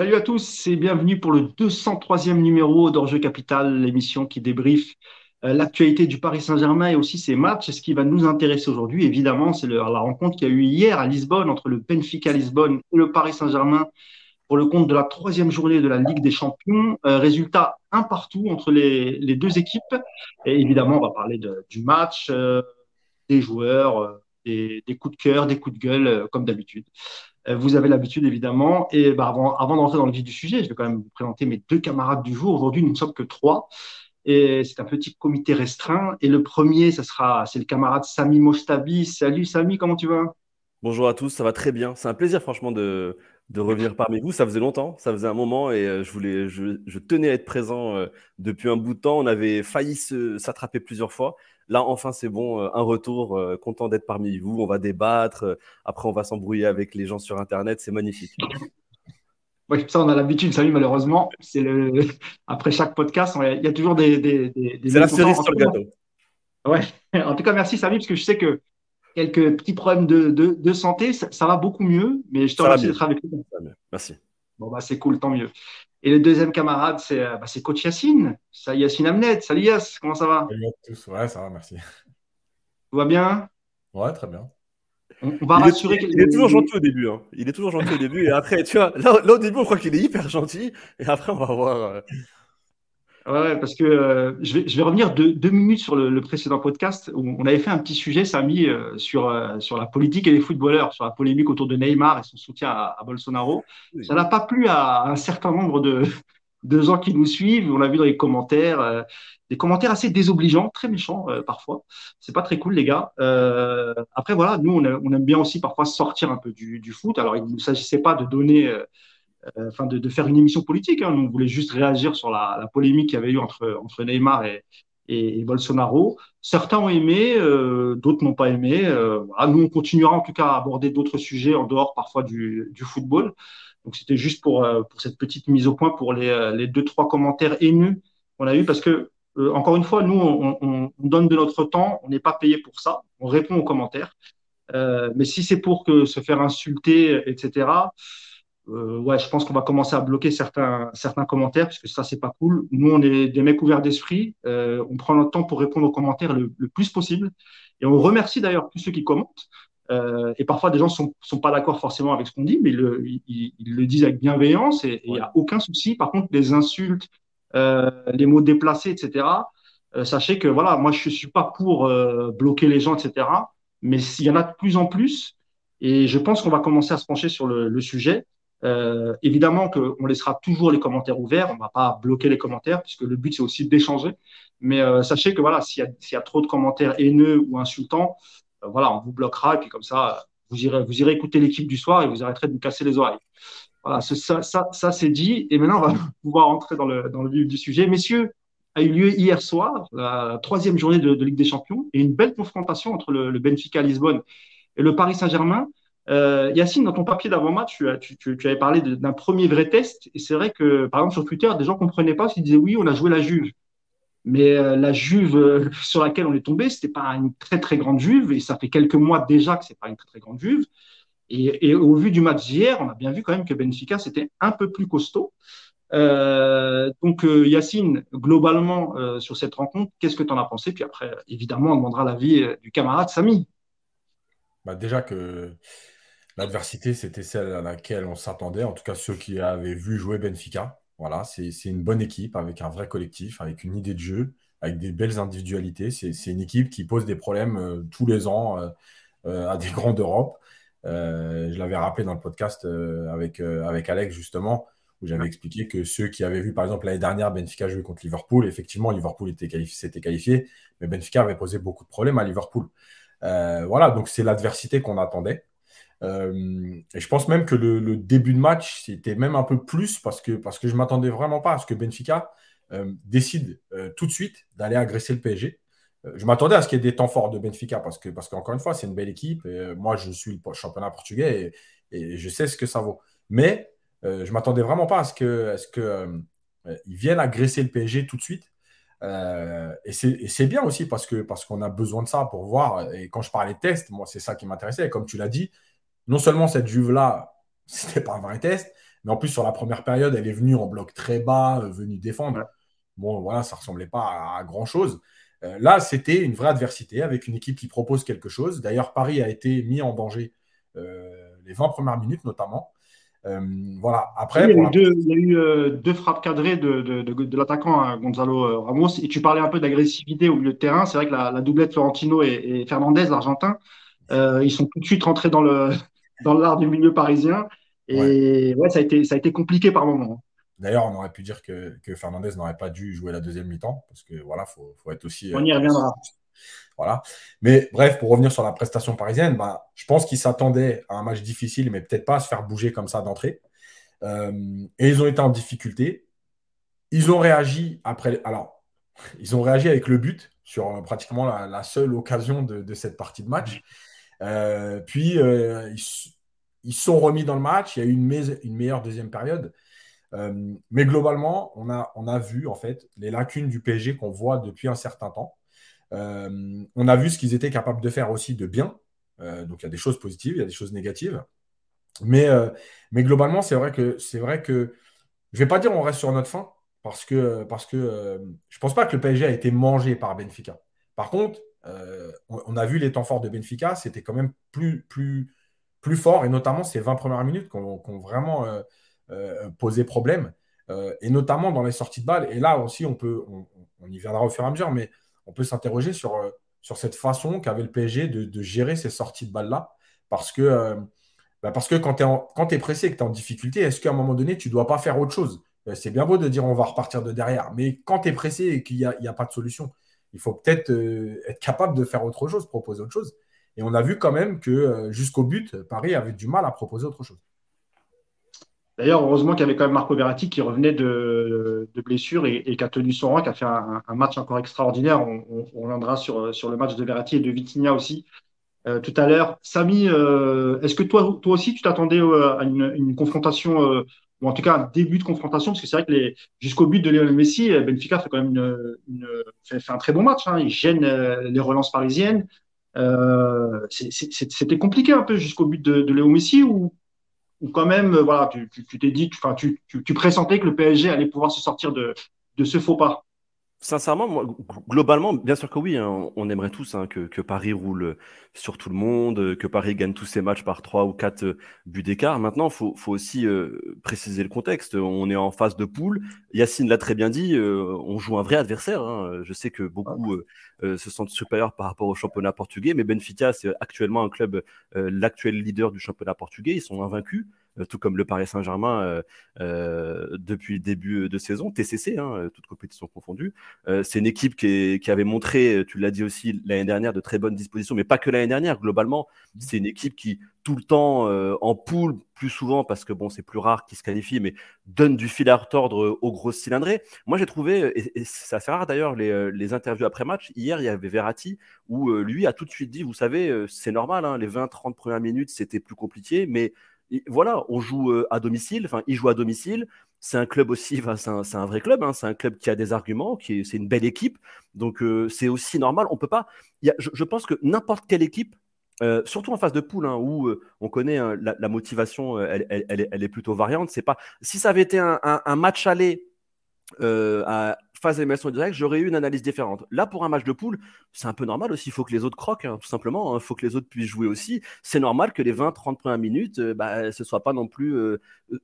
Salut à tous et bienvenue pour le 203e numéro d'Orjeu Capital, l'émission qui débriefe euh, l'actualité du Paris Saint-Germain et aussi ses matchs. Ce qui va nous intéresser aujourd'hui, évidemment, c'est la rencontre qu'il y a eu hier à Lisbonne entre le Benfica Lisbonne et le Paris Saint-Germain pour le compte de la troisième journée de la Ligue des Champions. Euh, résultat un partout entre les, deux équipes. Et évidemment, on va parler du match, euh, des joueurs, des, des, coups de cœur, des coups de gueule, comme d'habitude. Euh, vous avez l'habitude, évidemment. Et bah, avant, d'entrer dans le vif du sujet, je vais quand même vous présenter mes deux camarades du jour. Aujourd'hui, nous ne sommes que trois. Et c'est un petit comité restreint. Et le premier, ce sera, c'est le camarade Sami Mostabi. Salut Sami, comment tu vas? Bonjour à tous, ça va très bien. C'est un plaisir, franchement, de, revenir parmi vous. Ça faisait longtemps, ça faisait un moment et euh, je, voulais, je, tenais à être présent euh, depuis un bout de temps. On avait failli s'attraper plusieurs fois. Là, enfin, c'est bon, euh, un retour, euh, content d'être parmi vous. On va débattre. Euh, après, on va s'embrouiller avec les gens sur Internet. C'est magnifique. Oui, ça, on a l'habitude. Salut, malheureusement, c'est le... après chaque podcast, il y a toujours des. des, c'est la cerise sur le gâteau. Ouais. En tout cas, merci, Samy, parce que je sais que quelques petits problèmes de, de, santé, ça, va beaucoup mieux. Mais je te remercie d'être avec nous. Merci. Bon, bah, c'est cool, tant mieux. Et le deuxième camarade, c'est euh, bah, coach Yacine. Ça, Yacine Amnet. Salut Yass, comment ça va? Salut à tous. Ouais, ça va, merci. Tout va bien? Ouais, très bien. On, va il rassurer. Est, il est toujours gentil au début. Hein. Il est toujours gentil au début. Et après, tu vois, là, au début, on croit qu'il est hyper gentil. Et après, on va voir. Euh, Ouais, parce que euh, je, vais, je vais revenir deux, deux minutes sur le, le, précédent podcast où on avait fait un petit sujet, Samy, euh, sur, euh, sur la politique et les footballeurs, sur la polémique autour de Neymar et son soutien à, à Bolsonaro. Ça n'a pas plu à, un certain nombre de, de gens qui nous suivent. On l'a vu dans les commentaires, des commentaires assez désobligeants, très méchants parfois. C'est pas très cool, les gars. après, voilà, nous, on, on, aime bien aussi parfois sortir un peu du, du foot. Alors, il ne s'agissait pas de donner euh, enfin de, de, faire une émission politique. Hein. Nous, on voulait juste réagir sur la, la polémique qu'il y avait eu entre, entre Neymar et, et, Bolsonaro. Certains ont aimé, euh, d'autres n'ont pas aimé. Euh, voilà. Nous, on continuera en tout cas à aborder d'autres sujets en dehors parfois du, du football. Donc, c'était juste pour, euh, pour cette petite mise au point pour les, les deux, trois commentaires haineux qu'on a eu parce que, euh, encore une fois, nous, on, on, on, donne de notre temps, on n'est pas payé pour ça, on répond aux commentaires. Euh, mais si c'est pour que se faire insulter, etc., euh, ouais, je pense qu'on va commencer à bloquer certains, certains commentaires, parce que ça, c'est pas cool. Nous, on est des mecs ouverts d'esprit. Euh, on prend notre temps pour répondre aux commentaires le, plus possible. Et on remercie d'ailleurs tous ceux qui commentent. Euh, et parfois, des gens sont, sont pas d'accord forcément avec ce qu'on dit, mais le, ils, le disent avec bienveillance et il n'y a aucun souci. Par contre, les insultes, euh, les mots déplacés, etc., euh, sachez que voilà, moi, je suis pas pour euh, bloquer les gens, etc., mais il y en a de plus en plus. Et je pense qu'on va commencer à se pencher sur le, le sujet. Euh, évidemment qu'on laissera toujours les commentaires ouverts, on ne va pas bloquer les commentaires puisque le but c'est aussi d'échanger. Mais euh, sachez que voilà, s'il y, a trop de commentaires haineux ou insultants, euh, voilà, on vous bloquera et puis comme ça, vous irez, vous irez écouter l'équipe du soir et vous arrêterez de nous casser les oreilles. Voilà, ça, c'est dit. Et maintenant, on va pouvoir entrer dans le, dans le vif du sujet. Messieurs, a eu lieu hier soir, la troisième journée de, de Ligue des Champions, et une belle confrontation entre le, le Benfica Lisbonne et le Paris Saint-Germain. Euh, Yacine, dans ton papier d'avant-match, tu, avais parlé d'un premier vrai test. Et c'est vrai que, par exemple, sur Twitter, des gens ne comprenaient pas. Ils disaient oui, on a joué la Juve. Mais euh, la Juve euh, sur laquelle on est tombé, c'était pas une très très grande Juve. Et ça fait quelques mois déjà que c'est pas une très très grande Juve. Et, au vu du match d'hier, on a bien vu quand même que Benfica, c'était un peu plus costaud. Donc, Yacine, globalement, sur cette rencontre, qu'est-ce que tu en as pensé? Puis après, évidemment, on demandera l'avis du camarade Samy. Bah déjà que L'adversité, c'était celle à laquelle on s'attendait, en tout cas ceux qui avaient vu jouer Benfica. Voilà, c'est une bonne équipe avec un vrai collectif, avec une idée de jeu, avec des belles individualités. C'est une équipe qui pose des problèmes euh, tous les ans euh, euh, à des grands d'Europe. je l'avais rappelé dans le podcast avec, avec Alex, justement, où j'avais expliqué que ceux qui avaient vu, par exemple, l'année dernière, Benfica jouer contre Liverpool, effectivement, Liverpool s'était qualifié, qualifié, mais Benfica avait posé beaucoup de problèmes à Liverpool. voilà, donc c'est l'adversité qu'on attendait. Euh, et je pense même que le, début de match, c'était même un peu plus parce que, parce que je ne m'attendais vraiment pas à ce que Benfica euh, décide euh, tout de suite d'aller agresser le PSG. je m'attendais à ce qu'il y ait des temps forts de Benfica parce que, parce qu'encore une fois, c'est une belle équipe. Moi, je suis le championnat portugais et, je sais ce que ça vaut. Mais je ne m'attendais vraiment pas à ce que, à ils viennent agresser le PSG tout de suite. Et c'est bien aussi parce parce qu'on a besoin de ça pour voir. Et quand je parlais test, moi, c'est ça qui m'intéressait. Comme tu l'as dit, non seulement cette Juve-là, c'était pas un vrai test, Mais en plus, sur la première période, elle est venue en bloc très bas, venue défendre. Bon, voilà, ça ne ressemblait pas à, grand-chose. là, c'était une vraie adversité avec une équipe qui propose quelque chose. D'ailleurs, Paris a été mis en danger les 20 premières minutes notamment. Euh, voilà. Après, il y a eu, euh, deux, frappes cadrées de, l'attaquant hein, Gonzalo euh, Ramos. Et tu parlais un peu d'agressivité au milieu de terrain. C'est vrai que la, doublette Florentino et, Fernandez, l'Argentin, ils sont tout de suite rentrés dans le dans l'art du milieu parisien. Et ouais. ça, a été, ça a été compliqué par moments. D'ailleurs, on aurait pu dire que, Fernandez n'aurait pas dû jouer la deuxième mi-temps, parce que voilà, faut, faut être aussi. On y reviendra. Voilà. Mais bref, pour revenir sur la prestation parisienne, bah, je pense qu'ils s'attendaient à un match difficile, mais peut-être pas à se faire bouger comme ça d'entrée. Euh, et ils ont été en difficulté. Ils ont réagi après. Alors, ils ont réagi avec le but sur euh, pratiquement la, seule occasion de, cette partie de match. Euh, puis, ils, sont remis dans le match. Il y a eu une, meilleure deuxième période. mais globalement, on a, vu en fait les lacunes du PSG qu'on voit depuis un certain temps. Euh, on a vu ce qu'ils étaient capables de faire aussi de bien. Euh, donc il y a des choses positives, il y a des choses négatives. Mais, euh, mais globalement, c'est vrai que c'est vrai que je vais pas dire on reste sur notre fin parce que parce que je pense pas que le PSG a été mangé par Benfica. Par contre, on, a vu les temps forts de Benfica, c'était quand même plus plus plus fort et notamment ces 20 premières minutes qui ont, vraiment posé problème et notamment dans les sorties de balles. Et là aussi, on peut on y viendra au fur et à mesure, mais on peut s'interroger sur, euh, sur cette façon qu'avait le PSG de, gérer ces sorties de balles-là. Parce que, euh, bah, parce que quand tu es, pressé et que tu es en difficulté, est-ce qu'à un moment donné, tu ne dois pas faire autre chose? Euh, C'est bien beau de dire on va repartir de derrière, mais quand tu es pressé et qu'il n'y a, pas de solution, il faut peut-être être capable de faire autre chose, proposer autre chose. Et on a vu quand même que jusqu'au but, Paris avait du mal à proposer autre chose. D'ailleurs, heureusement qu'il y avait quand même Marco Verratti qui revenait de, blessure et, qui a tenu son rang, qui a fait un, match encore extraordinaire. On, reviendra sur, le match de Verratti et de Vitinha aussi euh, tout à l'heure. Samy, euh, est-ce que toi, aussi, tu t'attendais euh, à une, confrontation, ou en tout cas un début de confrontation Parce que c'est vrai que jusqu'au but de Lionel Messi, Benfica fait quand même une, fait, un très bon match. Hein. Il gêne les relances parisiennes. C'était compliqué un peu jusqu'au but de, de Messi ou quand même, euh, voilà, tu t'es dit, enfin, tu, tu, pressentais que le PSG allait pouvoir se sortir de, de ce faux pas? Sincèrement, moi, globalement, bien sûr que oui, hein, on aimerait tous hein, que, que, Paris roule sur tout le monde, que Paris gagne tous ses matchs par 3 ou 4 euh, buts d'écart. Maintenant, il faut, faut, aussi euh, préciser le contexte. On est en phase de poule. Yacine l'a très bien dit, on joue un vrai adversaire. Hein. Je sais que beaucoup se sentent supérieurs par rapport au championnat portugais, mais Benfica, c'est actuellement un club, l'actuel leader du championnat portugais. Ils sont invaincus. Euh, tout comme le Paris Saint-Germain euh, euh, depuis le début de saison, TCC, hein, toutes compétitions confondues. c'est une équipe qui, avait montré, tu l'as dit aussi l'année dernière, de très bonnes dispositions, mais pas que l'année dernière. Globalement, mmh. c'est une équipe qui tout le temps en poule, plus souvent parce que bon, c'est plus rare qu'ils se qualifient, mais donne du fil à retordre aux grosses cylindrées. Moi, j'ai trouvé, et, c'est assez rare d'ailleurs, les, interviews après match. Hier, il y avait Verratti où lui a tout de suite dit, vous savez, c'est normal, hein, les 20-30 premières minutes, c'était plus compliqué, mais voilà, on joue euh, à domicile, enfin, il joue à domicile. C'est un club aussi, c'est un, vrai club, hein, c'est un club qui a des arguments, c'est une belle équipe. Donc, euh, c'est aussi normal. On peut pas. je, pense que n'importe quelle équipe, euh, surtout en phase de poule, hein, où on connaît hein, la, motivation, elle, est, plutôt variante. C'est pas si ça avait été un, match aller à phase d'élimination directe, j'aurais eu une analyse différente. Là, pour un match de poule, c'est un peu normal aussi. Il faut que les autres croquent, hein, tout simplement. Il hein. faut que les autres puissent jouer aussi. C'est normal que les 20-30 premières minutes, euh, bah, ce ne soit pas non plus euh,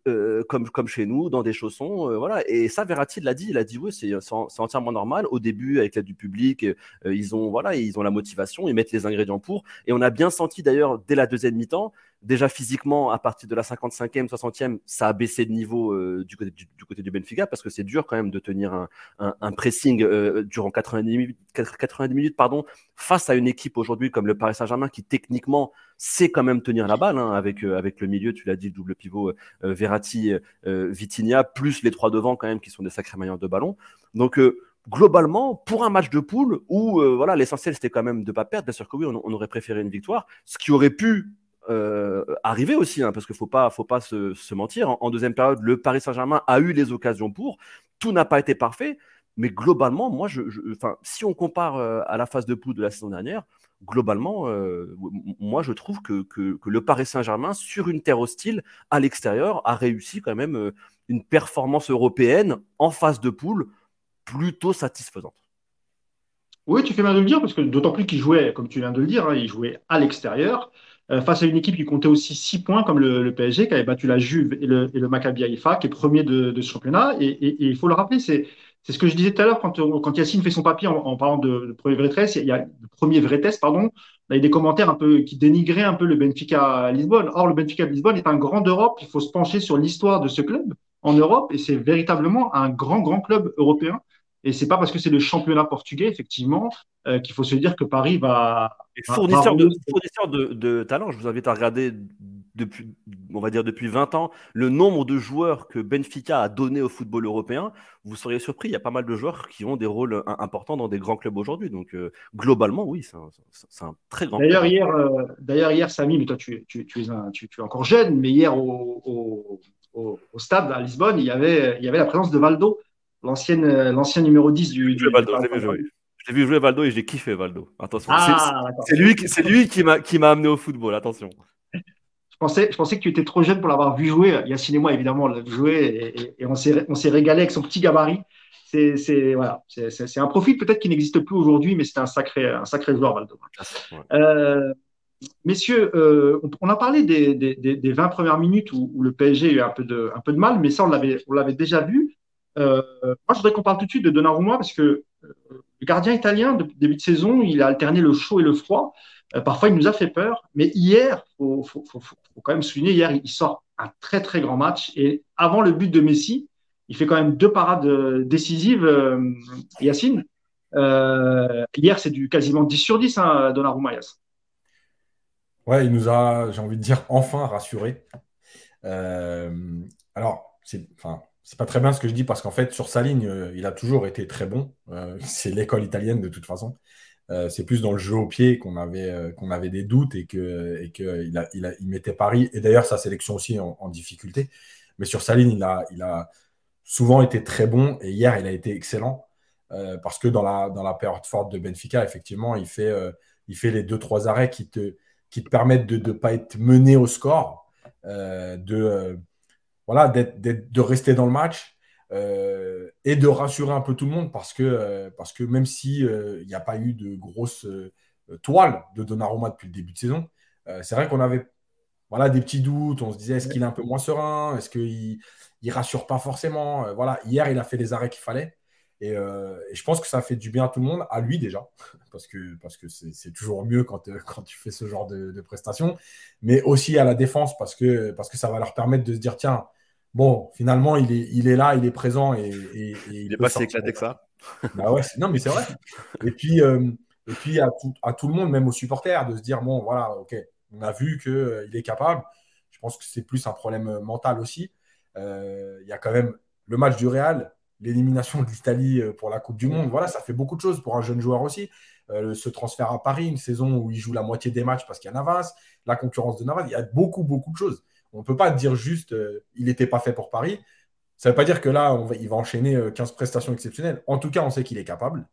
euh, comme, comme chez nous, dans des chaussons. voilà. Et ça, Verratti l'a dit. Il a dit oui, c'est entièrement normal. Au début, avec l'aide du public, ils, ont, voilà, ils ont la motivation, ils mettent les ingrédients pour. Et on a bien senti d'ailleurs, dès la deuxième mi-temps, déjà physiquement, à partir de la 55e, 60e, ça a baissé de niveau du, côté, du, côté du Benfica parce que c'est dur quand même de tenir un, pressing euh, durant 90 minutes, 90 minutes pardon, face à une équipe aujourd'hui comme le Paris Saint-Germain qui techniquement sait quand même tenir la balle hein, avec, euh, avec le milieu, tu l'as dit, le double pivot euh, Verratti, Vitinha, plus les trois devant quand même qui sont des sacrés mailleurs de ballon. Donc globalement, pour un match de poule où voilà l'essentiel c'était quand même de pas perdre, bien sûr que oui, on, aurait préféré une victoire, ce qui aurait pu arriver aussi, hein, parce qu'il ne faut pas, faut pas se, mentir. en, deuxième période, le Paris Saint-Germain a eu les occasions pour. Tout n'a pas été parfait, mais globalement, moi, je, si on compare euh, à la phase de poule de la saison dernière, globalement, moi je trouve que, que, le Paris Saint-Germain, sur une terre hostile, à l'extérieur, a réussi quand même une performance européenne en phase de poule plutôt satisfaisante. Oui, tu fais bien de le dire, parce que d'autant plus qu'il jouait, comme tu viens de le dire, hein, il jouait à l'extérieur, euh, face à une équipe qui comptait aussi 6 points, comme le, PSG, qui avait battu la Juve et le, et le Maccabi Haïfa, qui est premier de, ce championnat. Et, il faut le rappeler, c'est ce que je disais tout à l'heure, quand, quand Yacine fait son papier en, parlant de, premier vrai test, il y a le premier vrai test, pardon, il y a des commentaires un peu qui dénigraient un peu le Benfica à Lisbonne. Or, le Benfica à Lisbonne est un grand d'Europe. Il faut se pencher sur l'histoire de ce club en Europe, et c'est véritablement un grand, grand club européen. Et c'est pas parce que c'est le championnat portugais, effectivement, euh, qu'il faut se dire que Paris va. fournisseur, de, fournisseur de, talent, je vous invite à regarder depuis, on va dire depuis 20 ans, le nombre de joueurs que Benfica a donné au football européen. Vous seriez surpris, il y a pas mal de joueurs qui ont des rôles importants dans des grands clubs aujourd'hui. Donc, euh, globalement, oui, c'est un, très grand D'ailleurs, hier, euh, d'ailleurs, hier, Samy, mais toi, tu, tu, tu, es tu, es encore jeune, mais hier, au, au, au, stade à Lisbonne, il y avait, il y avait la présence de Valdo l'ancienne, euh, l'ancien numéro 10 du. du Valdo, je l'ai vu jouer. Je l'ai vu jouer Valdo et je l'ai kiffé Valdo. Attention. Ah, c'est lui, c'est lui qui m'a, qui m'a amené au football. Attention. Je pensais, je pensais que tu étais trop jeune pour l'avoir vu jouer. Yacine et moi, évidemment, on l'a vu jouer et, et, on, s'est, on s'est régalé avec son petit gabarit. C'est, c'est, voilà, c'est, c'est, un profil peut-être qui n'existe plus aujourd'hui, mais c'est un sacré, un sacré joueur, Valdo. Euh, messieurs, euh, on, a parlé des, des, des, 20 premières minutes où, où, le PSG a eu un peu de, un peu de mal, mais ça, on l'avait, on l'avait déjà vu. Euh, moi, je voudrais qu'on parle tout de suite de Donnarumma parce que euh, le gardien italien, début de saison, il a alterné le chaud et le froid. Euh, parfois, il nous a fait peur. Mais hier, il faut, quand même souligner, hier, il sort un très, très grand match. Et avant le but de Messi, il fait quand même deux parades décisives, Yacine. hier, c'est du quasiment 10 sur 10, hein, Donnarumma, Yass. Ouais, il nous a, j'ai envie de dire, enfin rassuré. alors, c'est, c'est pas très bien ce que je dis parce qu'en fait, sur sa ligne, euh, il a toujours été très bon. Euh, c'est l'école italienne de toute façon. Euh, c'est plus dans le jeu au pied qu'on avait, qu'on avait des doutes et qu'il et que il a, il a, il mettait Paris, et d'ailleurs sa sélection aussi en, difficulté. Mais sur sa ligne, il a, il a souvent été très bon et hier, il a été excellent parce que dans la, dans la période forte de Benfica, effectivement, il fait, il fait les deux, trois arrêts qui te, qui te permettent de ne pas être mené au score, de voilà, de rester dans le match euh, et de rassurer un peu tout le monde parce que, euh, parce que même s'il euh, n'y a pas eu de grosse toile de Donnarumma depuis le début de saison, c'est vrai qu'on avait voilà, des petits doutes. On se disait, est-ce qu'il est un peu moins serein? Est-ce qu'il ne rassure pas forcément? Voilà, Hier, il a fait les arrêts qu'il fallait. Et, je pense que ça fait du bien à tout le monde, à lui déjà, parce que parce que c'est toujours mieux quand, quand tu fais ce genre de, de, prestations, mais aussi à la défense parce que, parce que ça va leur permettre de se dire tiens, bon, finalement, il est, il est là, il est présent et, il est pas si éclaté que ça. Bah ouais, non, mais c'est vrai. Et puis, euh, et puis à, tout, à tout le monde, même aux supporters, de se dire bon, voilà, ok, on a vu qu'il euh, est capable. Je pense que c'est plus un problème euh, mental aussi. Il y a quand même le match du Real, l'élimination de l'Italie pour la Coupe du Monde. Voilà, ça fait beaucoup de choses pour un jeune joueur aussi. ce transfert à Paris, une saison où il joue la moitié des matchs parce qu'il y a Navas, la concurrence de Navas, il y a beaucoup, beaucoup de choses. On ne peut pas dire juste euh, il n'était pas fait pour Paris. Ça ne veut pas dire que là, il va enchaîner 15 euh, prestations exceptionnelles. En tout cas, on sait qu'il est capable.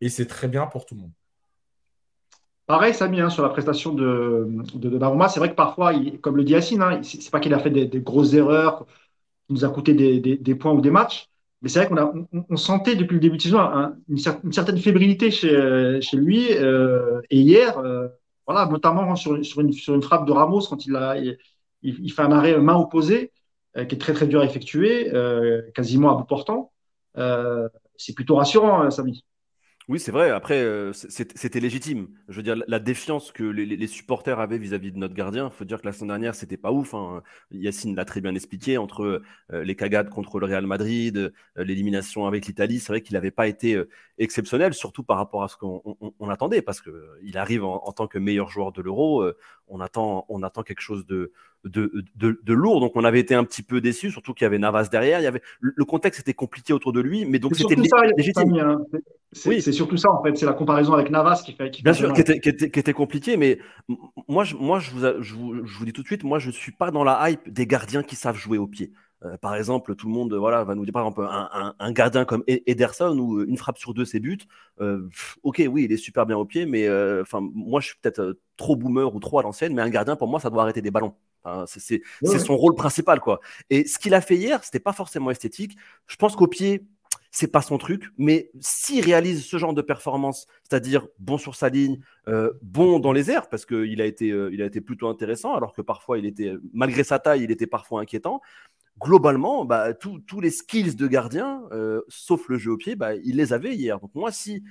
Et c'est très bien pour tout le monde. Pareil, Samy, hein, sur la prestation de, de, c'est vrai que parfois, comme le dit Yacine, hein, ce n'est pas qu'il a fait des, grosses erreurs qui nous a coûté des, points ou des matchs, mais c'est vrai qu'on on, sentait depuis le début de saison une, certaine fébrilité chez, lui. Euh, et hier, voilà, notamment sur, une, frappe de Ramos, quand il a, fait un arrêt main opposée euh, qui est très très dur à effectuer, euh, quasiment à bout portant. Euh, c'est plutôt rassurant, Samy. Oui, c'est vrai. Après, c'était légitime. Je veux dire, la défiance que les, supporters avaient vis-à-vis de notre gardien, il faut dire que la semaine dernière, c'était pas ouf. Hein. Yacine l'a très bien expliqué entre les cagades contre le Real Madrid, l'élimination avec l'Italie. C'est vrai qu'il n'avait pas été exceptionnel, surtout par rapport à ce qu'on attendait, parce qu'il arrive en, tant que meilleur joueur de l'Euro. On, attend, on attend quelque chose de, de, de, lourd. Donc on avait été un petit peu déçus, surtout qu'il y avait Navas derrière. Il y avait, le contexte était compliqué autour de lui, mais donc c'était légitime. Hein. C'est surtout ça en fait, c'est la comparaison avec Navas qui fait. Qui Bien sûr, qui était, qui, était, compliqué, mais moi, je, moi je, vous, je, vous, dis tout de suite, moi je ne suis pas dans la hype des gardiens qui savent jouer au pied. Euh, par exemple, tout le monde voilà, va nous dire, par exemple, un, gardien comme Ederson ou une frappe sur deux, c'est but. Euh, ok, oui, il est super bien au pied, mais enfin, moi, je suis peut-être trop boomer ou trop à l'ancienne, mais un gardien, pour moi, ça doit arrêter des ballons. c'est son rôle principal, quoi. Et ce qu'il a fait hier, c'était pas forcément esthétique. Je pense qu'au pied, c'est pas son truc, mais s'il réalise ce genre de performance, c'est-à-dire bon sur sa ligne, euh, bon dans les airs, parce qu'il a, été, euh, il a été plutôt intéressant, alors que parfois, il était, malgré sa taille, il était parfois inquiétant. Globalement, bah, tous les skills de gardien, euh, sauf le jeu au pied, bah, il les avait hier. Donc moi, si,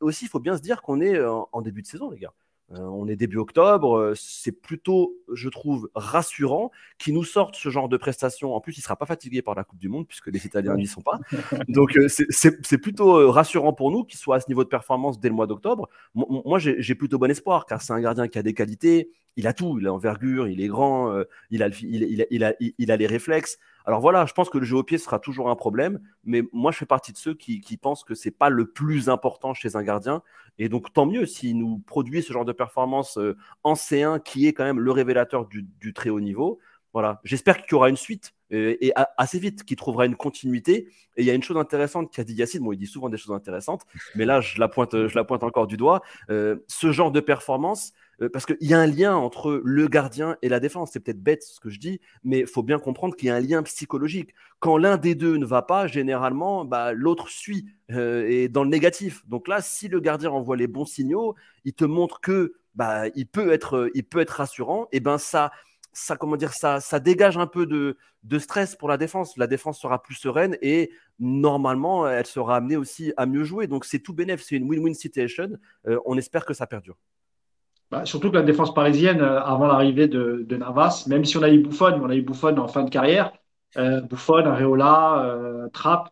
aussi, il faut bien se dire qu'on est en début de saison, les gars. Euh, on est début octobre, euh, c'est plutôt, je trouve, rassurant qu'ils nous sortent ce genre de prestations. En plus, il ne sera pas fatigué par la Coupe du Monde, puisque les Italiens n'y sont pas. Donc, euh, c'est plutôt rassurant pour nous qu'il soit à ce niveau de performance dès le mois d'octobre. Moi, j'ai plutôt bon espoir, car c'est un gardien qui a des qualités, il a tout, il a envergure, il est grand, il, a, les réflexes. Alors voilà, je pense que le jeu au pied sera toujours un problème, mais moi je fais partie de ceux qui, pensent que c'est pas le plus important chez un gardien. Et donc tant mieux s'il nous produit ce genre de performance euh, en C1 qui est quand même le révélateur du, très haut niveau. Voilà, j'espère qu'il y aura une suite euh, et, assez vite, qu'il trouvera une continuité. Et il y a une chose intéressante qu'a dit Yacine. Bon, il dit souvent des choses intéressantes, mais là je la pointe, je la pointe encore du doigt. Euh, ce genre de performance, parce qu'il y a un lien entre le gardien et la défense. C'est peut-être bête ce que je dis, mais il faut bien comprendre qu'il y a un lien psychologique. Quand l'un des deux ne va pas, généralement, bah, l'autre suit euh, et dans le négatif. Donc là, si le gardien envoie les bons signaux, il te montre que bah, il peut être, rassurant. Et ben ça, comment dire, ça, dégage un peu de, stress pour la défense. La défense sera plus sereine et normalement, elle sera amenée aussi à mieux jouer. Donc c'est tout bénéf, c'est une win-win situation. On espère que ça perdure. Bah, surtout que la défense parisienne, euh, avant l'arrivée de, Navas, même si on a eu Bouffon, on a eu Bouffon en fin de carrière, euh, Bouffon, Areola, euh, Trapp,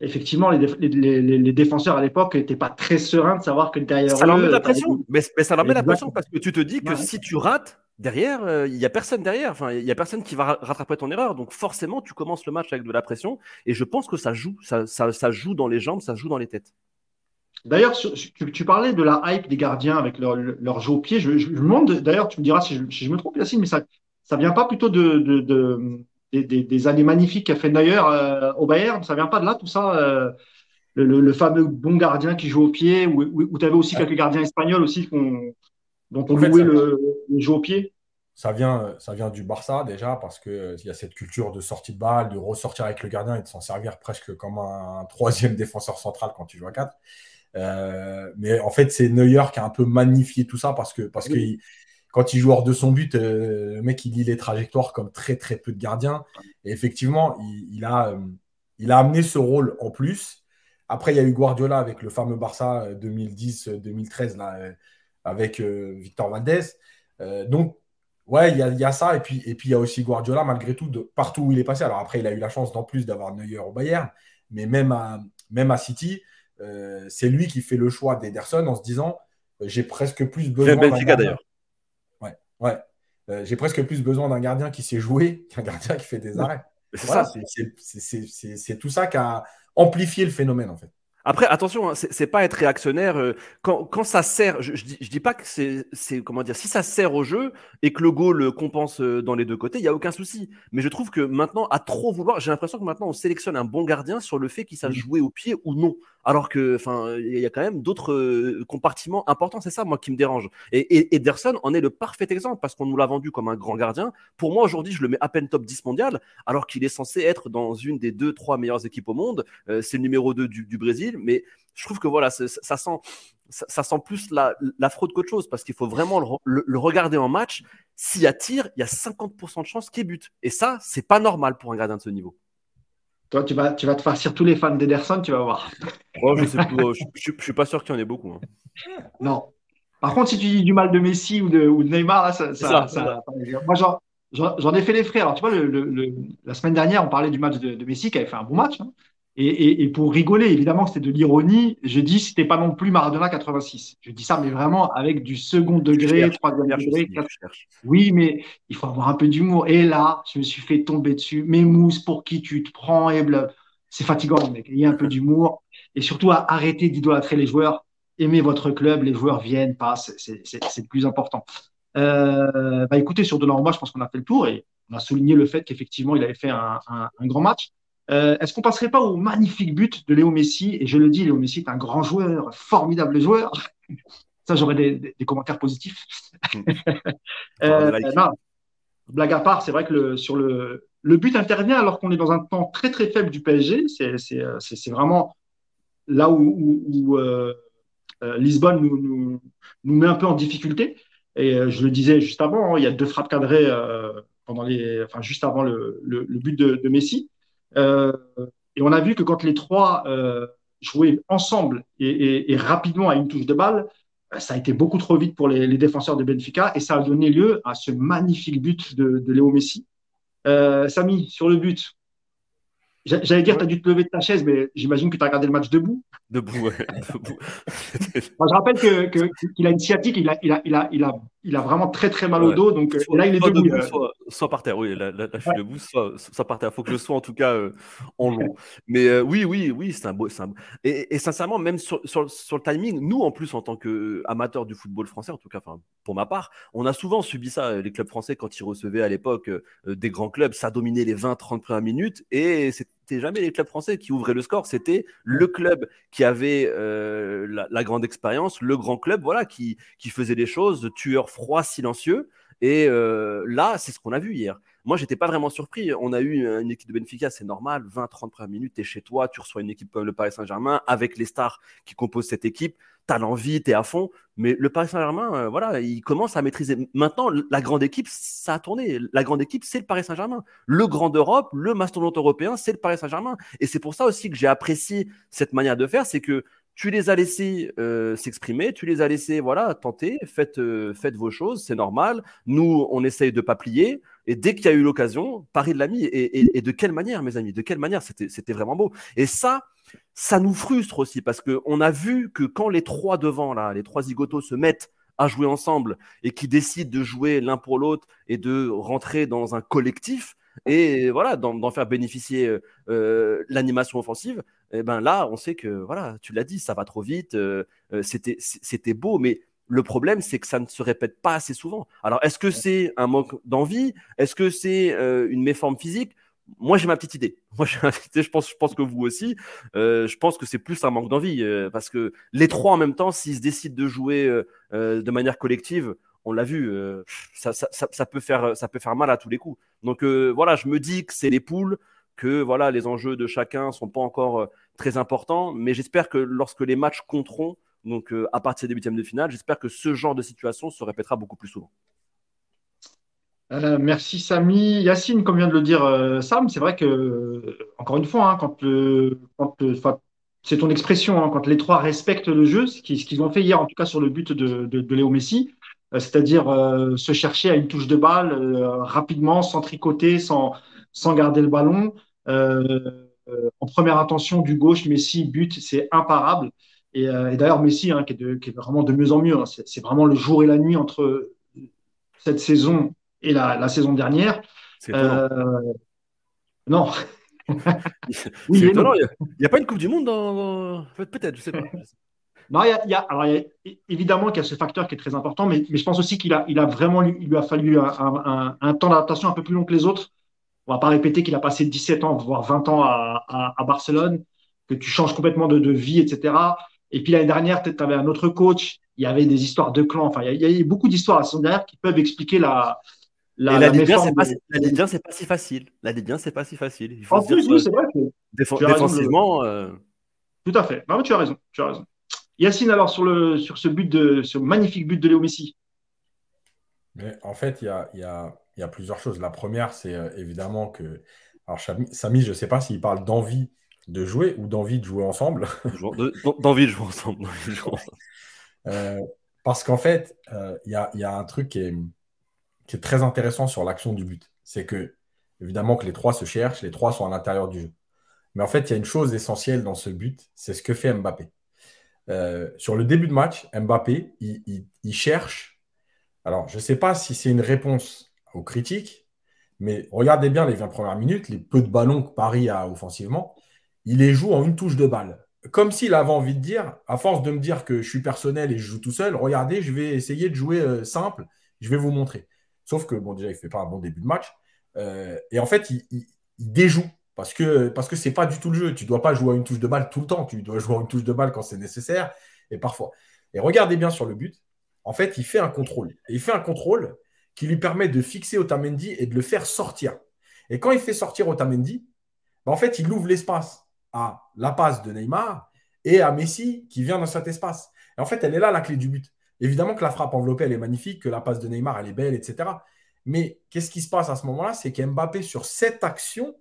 effectivement, les, défenseurs à l'époque n'étaient pas très sereins de savoir que derrière ça eux. Leur met la pression. Mais, ça leur met la pression parce que tu te dis que si tu rates, derrière, il n'y a personne derrière. Enfin, il n'y a personne qui va rattraper ton erreur. Donc forcément, tu commences le match avec de la pression. Et je pense que ça joue. ça joue dans les jambes, ça joue dans les têtes. D'ailleurs, tu, parlais de la hype des gardiens avec leur, leur jeu au pied. Je, me demande, d'ailleurs, tu me diras si je, me trompe, Yacine, mais ça ça vient pas plutôt de, des, années magnifiques qu'a fait Neuer euh, au Bayern? Ça vient pas de là, tout ça euh, le, fameux bon gardien qui joue au pied, ou, tu avais aussi quelques gardiens espagnols aussi dont on louait le, jeu au pied ça vient, ça vient du Barça déjà parce qu'il euh, y a cette culture de sortie de balle, de ressortir avec le gardien et de s'en servir presque comme un, troisième défenseur central quand tu joues à 4. Euh, mais en fait, c'est Neuer qui a un peu magnifié tout ça parce que, parce que quand il joue hors de son but, euh, le mec il lit les trajectoires comme très très peu de gardiens. Et effectivement, il, a, euh, il a amené ce rôle en plus. Après, il y a eu Guardiola avec le fameux Barça 2010-2013 avec Victor Valdez. donc, ouais, il y, a, il y, a ça. Et puis, et puis, il y a aussi Guardiola, malgré tout, de, partout où il est passé. Alors après, il a eu la chance d'en plus d'avoir Neuer au Bayern. Mais même à, même à City, euh, c'est lui qui fait le choix d'Ederson en se disant euh, j'ai presque plus besoin. d'ailleurs. Ouais, ouais. Euh, j'ai presque plus besoin d'un gardien qui sait jouer qu'un gardien qui fait des arrêts. C'est tout ça qui a amplifié le phénomène en fait. Après, attention, hein, c'est pas être réactionnaire. Euh, quand, quand ça sert, je, je, dis, je dis pas que c'est comment dire, si ça sert au jeu et que le goal compense euh, dans les deux côtés, il y a aucun souci. Mais je trouve que maintenant, à trop vouloir, j'ai l'impression que maintenant on sélectionne un bon gardien sur le fait qu'il sache jouer au pied ou non. Alors que, enfin, il y a quand même d'autres euh, compartiments importants. C'est ça, moi, qui me dérange. Et, Ederson en est le parfait exemple parce qu'on nous l'a vendu comme un grand gardien. Pour moi, aujourd'hui, je le mets à peine top 10 mondial, alors qu'il est censé être dans une des deux, trois meilleures équipes au monde. c'est le numéro 2 du, du Brésil mais je trouve que voilà, ça, sent, ça, sent plus la, fraude qu'autre chose parce qu'il faut vraiment le, regarder en match. S'il y a tir, il y a 50% de chances qu'il bute. Et ça, c'est pas normal pour un gardien de ce niveau. Toi, tu vas, tu vas te farcir tous les fans d'Ederson, tu vas voir. Oh, je, ne suis pas sûr qu'il y en ait beaucoup. Hein. Non. Par contre, si tu dis du mal de Messi ou de, Neymar, ça, moi, j'en ai fait les frais. Alors, tu vois, la semaine dernière, on parlait du match de, Messi qui avait fait un bon match. Hein. Et, pour rigoler, évidemment, c'était de l'ironie. Je dis, c'était pas non plus Maradona 86. Je dis ça, mais vraiment avec du second degré, troisième degré. Oui, mais il faut avoir un peu d'humour. Et là, je me suis fait tomber dessus. Mais mousse, pour qui tu te prends et C'est fatigant, mec. Il y a un peu d'humour. Et surtout, arrêtez d'idolâtrer les joueurs. Aimez votre club, les joueurs viennent, passent. C'est le plus important. Euh, bah écoutez, sur moi, je pense qu'on a fait le tour et on a souligné le fait qu'effectivement, il avait fait un, grand match. Est-ce qu'on passerait pas au magnifique but de Léo Messi? Et je le dis, Léo Messi est un grand joueur, un formidable joueur. Ça, j'aurais des, commentaires positifs. blague à part, c'est vrai que le, sur le, le but intervient alors qu'on est dans un temps très très faible du PSG. C'est vraiment là où, euh, euh, Lisbonne nous, nous, met un peu en difficulté. Et euh, je le disais juste avant, hein, il y a deux frappes cadrées pendant les, enfin, juste avant le, le, but de, de Messi. Et on a vu que quand les trois jouaient ensemble et, et, rapidement à une touche de balle, ça a été beaucoup trop vite pour les, les, défenseurs de Benfica et ça a donné lieu à ce magnifique but de, de Léo Messi. Samy, sur le but, J'allais dire, tu as dû te lever de ta chaise, mais j'imagine que tu as regardé le match debout. Debout, ouais. je rappelle qu'il que, a une sciatique, il a, il, a, il, a, il, a, il a vraiment très très mal au dos. Donc euh, là, il est debout. Euh. soit, par terre, oui. Là, là, je suis debout, soit, soit, par terre. Il faut que je sois en tout cas euh, en long. Mais oui, oui, oui, c'est un beau. Un... Et, et, sincèrement, même sur, sur, sur, le timing, nous, en plus, en tant qu'amateurs du football français, en tout cas, pour ma part, on a souvent subi ça. Les clubs français, quand ils recevaient à l'époque des grands clubs, ça dominait les 20-30 premières minutes. Et c'était jamais les clubs français qui ouvraient le score, c'était le club qui avait euh, la, grande expérience, le grand club, voilà, qui, qui faisait des choses, tueur froid, silencieux. Et euh, là, c'est ce qu'on a vu hier. Moi, j'étais pas vraiment surpris. On a eu une équipe de Benfica, c'est normal. 20-30 premières minutes, tu es chez toi, tu reçois une équipe comme le Paris Saint-Germain avec les stars qui composent cette équipe. Tu as l'envie, tu es à fond. Mais le Paris Saint-Germain, euh, voilà, il commence à maîtriser. Maintenant, la grande équipe, ça a tourné. La grande équipe, c'est le Paris Saint-Germain. Le grand d'Europe, le mastodonte européen, c'est le Paris Saint-Germain. Et c'est pour ça aussi que j'ai apprécié cette manière de faire, c'est que tu les as laissés euh, s'exprimer, tu les as laissés voilà, tenter, faites, euh, faites vos choses, c'est normal. Nous, on essaye de pas plier. Et dès qu'il y a eu l'occasion, Paris l'a mis. Et, et, de quelle manière, mes amis? De quelle manière? C'était vraiment beau. Et ça, ça nous frustre aussi parce qu'on a vu que quand les trois devant, là, les trois zigotos se mettent à jouer ensemble et qui décident de jouer l'un pour l'autre et de rentrer dans un collectif, et voilà, d'en faire bénéficier euh, euh, l'animation offensive, et eh ben là, on sait que, voilà, tu l'as dit, ça va trop vite, euh, c'était beau, mais le problème, c'est que ça ne se répète pas assez souvent. Alors, est-ce que c'est un manque d'envie? Est-ce que c'est une méforme physique? Moi, j'ai ma petite idée. Moi, j'ai je pense, je pense que vous aussi. je pense que c'est plus un manque d'envie parce que les trois en même temps, s'ils se décident de jouer de manière collective, on l'a vu, euh, ça, peut faire, ça peut faire mal à tous les coups. Donc euh, voilà, je me dis que c'est les poules, que voilà, les enjeux de chacun sont pas encore euh, très importants, mais j'espère que lorsque les matchs compteront, donc à partir des huitièmes de finale, j'espère que ce genre de situation se répétera beaucoup plus souvent. Merci Samy. Yacine, comme vient de le dire Sam, c'est vrai que, encore une fois, hein, c'est ton expression, hein, quand les trois respectent le jeu, ce qu'ils ont fait hier, en tout cas sur le but de Léo Messi, euh, c'est-à-dire euh, se chercher à une touche de balle euh, rapidement, sans tricoter, sans, garder le ballon. en première intention du gauche, Messi but, c'est imparable. Et, d'ailleurs, Messi, hein, qui, est vraiment de mieux en mieux, c'est vraiment le jour et la nuit entre cette saison et la, la saison dernière. Euh, non. oui, Il n'y a, pas une Coupe du Monde dans. Peut-être, je sais pas. Non, il y a, alors, évidemment qu'il y a ce facteur qui est très important, mais, mais je pense aussi qu'il a, il a vraiment, il lui a fallu un, un, temps d'adaptation un peu plus long que les autres. On va pas répéter qu'il a passé 17 ans, voire 20 ans à, à, Barcelone, que tu changes complètement de, de vie, etc. Et puis l'année dernière, tu avais un autre coach, il y avait des histoires de clans. Enfin, il y a, eu beaucoup d'histoires la saison dernière qui peuvent expliquer la. La, la, Ligue 1, c'est pas, pas, si facile. La Ligue 1, c'est pas si facile. Il faut en plus, oui, c'est vrai. défensivement. Euh, Tout à fait. Non, tu as raison. Tu as raison. Yacine, alors sur, le, sur ce but de ce magnifique but de Léo Messi. Mais en fait, il y a, y, a, y a, plusieurs choses. La première, c'est euh, évidemment que. Alors, Samy, je ne sais pas s'il parle d'envie de jouer ou d'envie de jouer ensemble. d'envie de jouer ensemble. Euh, parce qu'en fait, euh, il y, a, y, a, un truc qui est, qui très intéressant sur l'action du but. C'est que, évidemment, que les trois se cherchent, les trois sont à l'intérieur du jeu. Mais en fait, il y a une chose essentielle dans ce but, c'est ce que fait Mbappé. Euh, sur le début de match, Mbappé, il, cherche. Alors, je ne sais pas si c'est une réponse aux critiques, mais regardez bien les 20 premières minutes, les peu de ballons que Paris a offensivement, il les joue en une touche de balle. Comme s'il avait envie de dire, à force de me dire que je suis personnel et je joue tout seul, regardez, je vais essayer de jouer euh, simple, je vais vous montrer. Sauf que, bon, déjà, il ne fait pas un bon début de match. Euh, et en fait, il, déjoue parce que parce que pas du tout le jeu. Tu dois pas jouer une touche de balle tout le temps. Tu dois jouer une touche de balle quand c'est nécessaire et parfois. Et regardez bien sur le but. En fait, il fait un contrôle. Il fait un contrôle qui lui permet de fixer Otamendi et de le faire sortir. Et quand il fait sortir Otamendi, bah, en fait, il ouvre l'espace à la passe de Neymar et à Messi qui vient dans cet espace. Et en fait, elle est là la clé du but. Évidemment que la frappe enveloppée, elle est magnifique, que la passe de Neymar, elle est belle, etc. Mais qu'est-ce qui se passe à ce moment-là? C'est qu'Mbappé, sur cette action,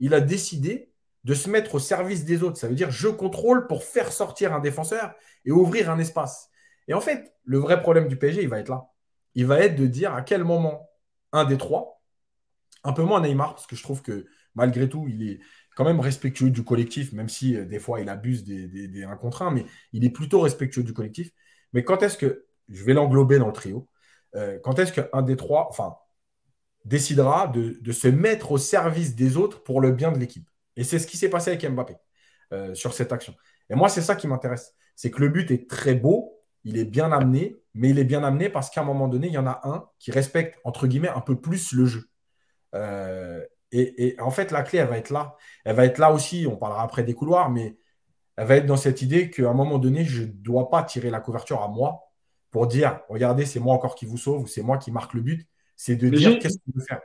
il a décidé de se mettre au service des autres. Ça veut dire je contrôle pour faire sortir un défenseur et ouvrir un espace. Et en fait, le vrai problème du PSG, il va être là. Il va être de dire à quel moment un des trois, un peu moins Neymar, parce que je trouve que malgré tout, il est quand même respectueux du collectif, même si euh, des fois il abuse des, des, 1 contre 1, mais il est plutôt respectueux du collectif. Mais quand est-ce que, je vais l'englober dans le trio, euh, quand est-ce qu'un des trois, enfin, décidera de, se mettre au service des autres pour le bien de l'équipe? Et c'est ce qui s'est passé avec Mbappé euh, sur cette action. Et moi, c'est ça qui m'intéresse. C'est que le but est très beau, il est bien amené, mais il est bien amené parce qu'à un moment donné, il y en a un qui respecte, entre guillemets, un peu plus le jeu. Et, en fait, la clé, elle va être là. Elle va être là aussi, on parlera après des couloirs, mais elle va être dans cette idée qu'à un moment donné, je ne dois pas tirer la couverture à moi pour dire, regardez, c'est moi encore qui vous sauve ou c'est moi qui marque le but. C'est de dire qu'est-ce qu'on veut faire?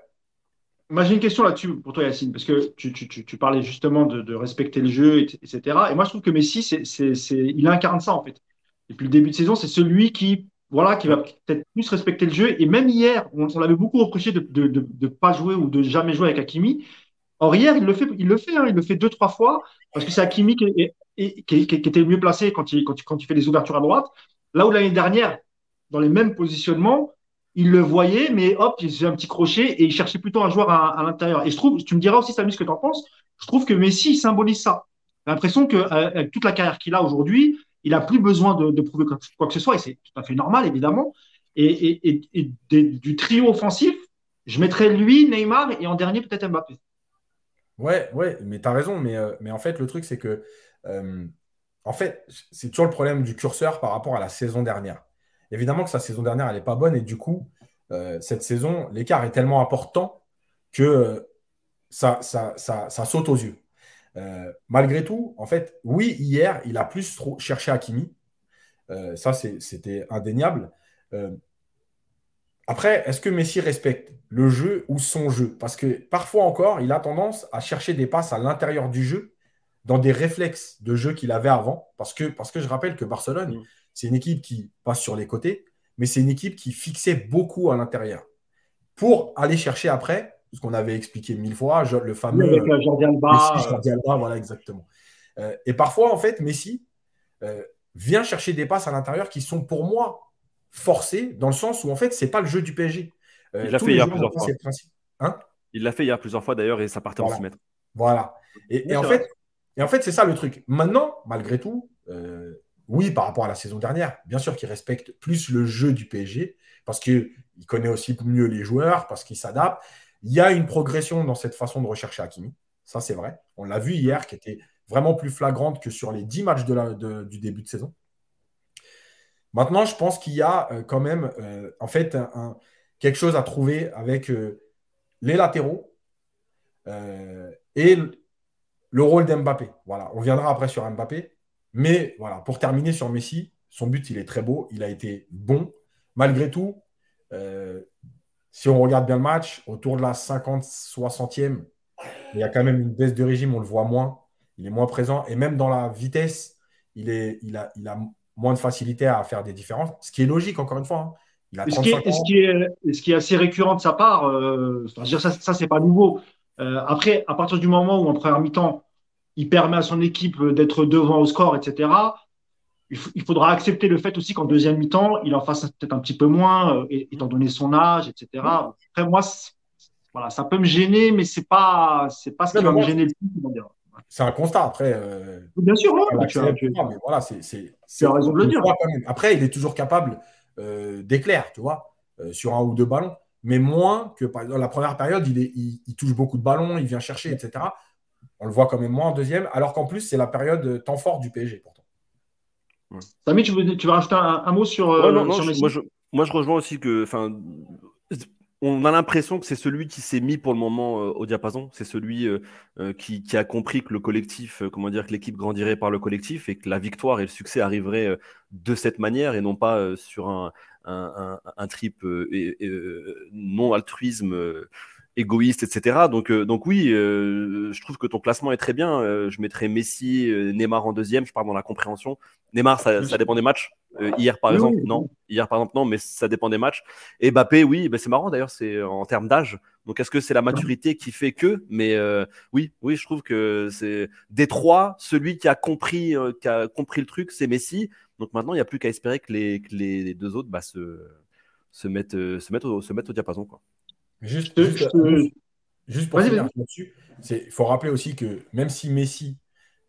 Moi, j'ai une question là-dessus pour toi, Yacine, parce que tu, parlais justement de, respecter le jeu, etc. Et moi, je trouve que Messi, il incarne ça, en fait. Depuis le début de saison, c'est celui qui voilà, qui va peut-être plus respecter le jeu. Et même hier, on, l'avait beaucoup reproché de ne pas jouer ou de jamais jouer avec Hakimi. Or, hier, il le fait, il le fait, hein, il le fait deux, trois fois, parce que c'est Hakimi qui, était le mieux placé quand il, quand, quand il fait les ouvertures à droite. Là où l'année dernière, dans les mêmes positionnements, il le voyait, mais hop, il faisait un petit crochet et il cherchait plutôt un joueur à, l'intérieur. Et je trouve, tu me diras aussi, Samy, ce que tu en penses, je trouve que Messi symbolise ça. J'ai l'impression qu'avec toute la carrière qu'il a aujourd'hui, il n'a plus besoin de, prouver quoi que ce soit, et c'est tout à fait normal, évidemment. Et, du trio offensif, je mettrais lui, Neymar, et en dernier, peut-être Mbappé. Ouais, ouais, mais tu as raison. Mais, euh, mais en fait, le truc, c'est que, euh, en fait, c'est toujours le problème du curseur par rapport à la saison dernière. Évidemment que sa saison dernière, elle n'est pas bonne, et du coup, euh, cette saison, l'écart est tellement important que ça, ça, saute aux yeux. Euh, malgré tout, en fait, oui, hier, il a plus cherché Hakimi. Euh, ça, c'était indéniable. Euh, après, est-ce que Messi respecte le jeu ou son jeu? Parce que parfois encore, il a tendance à chercher des passes à l'intérieur du jeu dans des réflexes de jeu qu'il avait avant. Parce que, parce que je rappelle que Barcelone, mm. c'est une équipe qui passe sur les côtés, mais c'est une équipe qui fixait beaucoup à l'intérieur. Pour aller chercher après ce qu'on avait expliqué mille fois, le fameux avec euh, Jordi Alba. Messi, Alba, voilà exactement. Euh, et parfois, en fait, Messi euh, vient chercher des passes à l'intérieur qui sont pour moi forcées, dans le sens où en fait, c'est pas le jeu du PSG. Il l'a fait hier plusieurs fois. Hein? Il l'a fait hier plusieurs fois d'ailleurs et ça partait en 6 mètres. Voilà. Et, en fait, et en fait, c'est ça le truc. Maintenant, malgré tout, oui, par rapport à la saison dernière, bien sûr qu'il respecte plus le jeu du PSG parce qu'il connaît aussi mieux les joueurs, parce qu'il s'adapte. Il y a une progression dans cette façon de rechercher Hakimi. Ça, c'est vrai. On l'a vu hier, qui était vraiment plus flagrante que sur les 10 matchs du début de saison. Maintenant, je pense qu'il y a euh, quand même, euh, en fait, quelque chose à trouver avec euh, les latéraux et le rôle d'Mbappé. Voilà, on viendra après sur Mbappé. Mais voilà, pour terminer sur Messi, son but, il est très beau, il a été bon. Malgré tout, si on regarde bien le match, autour de la 50, 60e, il y a quand même une baisse de régime, on le voit moins. Il est moins présent. Et même dans la vitesse, il, est, il, a, il a moins de facilité à faire des différences. Ce qui est logique, encore une fois. Hein. Il a ce, qui est, ce, qui est, ce, qui est, assez récurrent de sa part, euh, ça, ça c'est pas nouveau. Euh, après, à partir du moment où en première mi-temps, il permet à son équipe d'être devant au score, etc., il, faudra accepter le fait aussi qu'en deuxième mi-temps, il en fasse peut-être un petit peu moins, euh, étant donné son âge, etc. Après, moi, voilà, ça peut me gêner, mais c'est pas, c'est pas ce qui va me gêner le plus. C'est un constat. Après, euh, bien sûr, tu, as, mais voilà, c'est, raison de le dire. Après, il est toujours capable euh, d'éclair, tu vois, sur un ou deux ballons, mais moins que dans la première période, il, est, il, touche beaucoup de ballons, il vient chercher, etc. On le voit quand même moins en deuxième, alors qu'en plus, c'est la période temps fort du PSG pourtant. Samy, tu veux, tu rajouter un, mot sur, euh, moi, je, rejoins aussi que, enfin, on a l'impression que c'est celui qui s'est mis pour le moment euh, au diapason. C'est celui euh, euh, qui, a compris que le collectif, comment dire, que l'équipe grandirait par le collectif et que la victoire et le succès arriveraient de cette manière et non pas sur un, un, trip non altruisme égoïste, etc. Donc, donc oui, je trouve que ton classement est très bien. je mettrais Messi, Neymar en deuxième. Je parle dans la compréhension. Neymar, ça, ça dépend des matchs. Euh, hier, par exemple, non. Hier, par exemple, non, mais ça dépend des matchs. Et Mbappé, oui, ben c'est marrant d'ailleurs, c'est en termes d'âge. Donc, est-ce que c'est la maturité qui fait que Mais euh, oui, oui, je trouve que c'est des trois, celui qui a compris, euh, qui a compris le truc, c'est Messi. Donc maintenant, il n'y a plus qu'à espérer que les, les, deux autres bah, se, se, mettent, se, mettent au, se mettent au diapason. Quoi. Juste, juste, pour finir là-dessus, il faut rappeler aussi que même si Messi,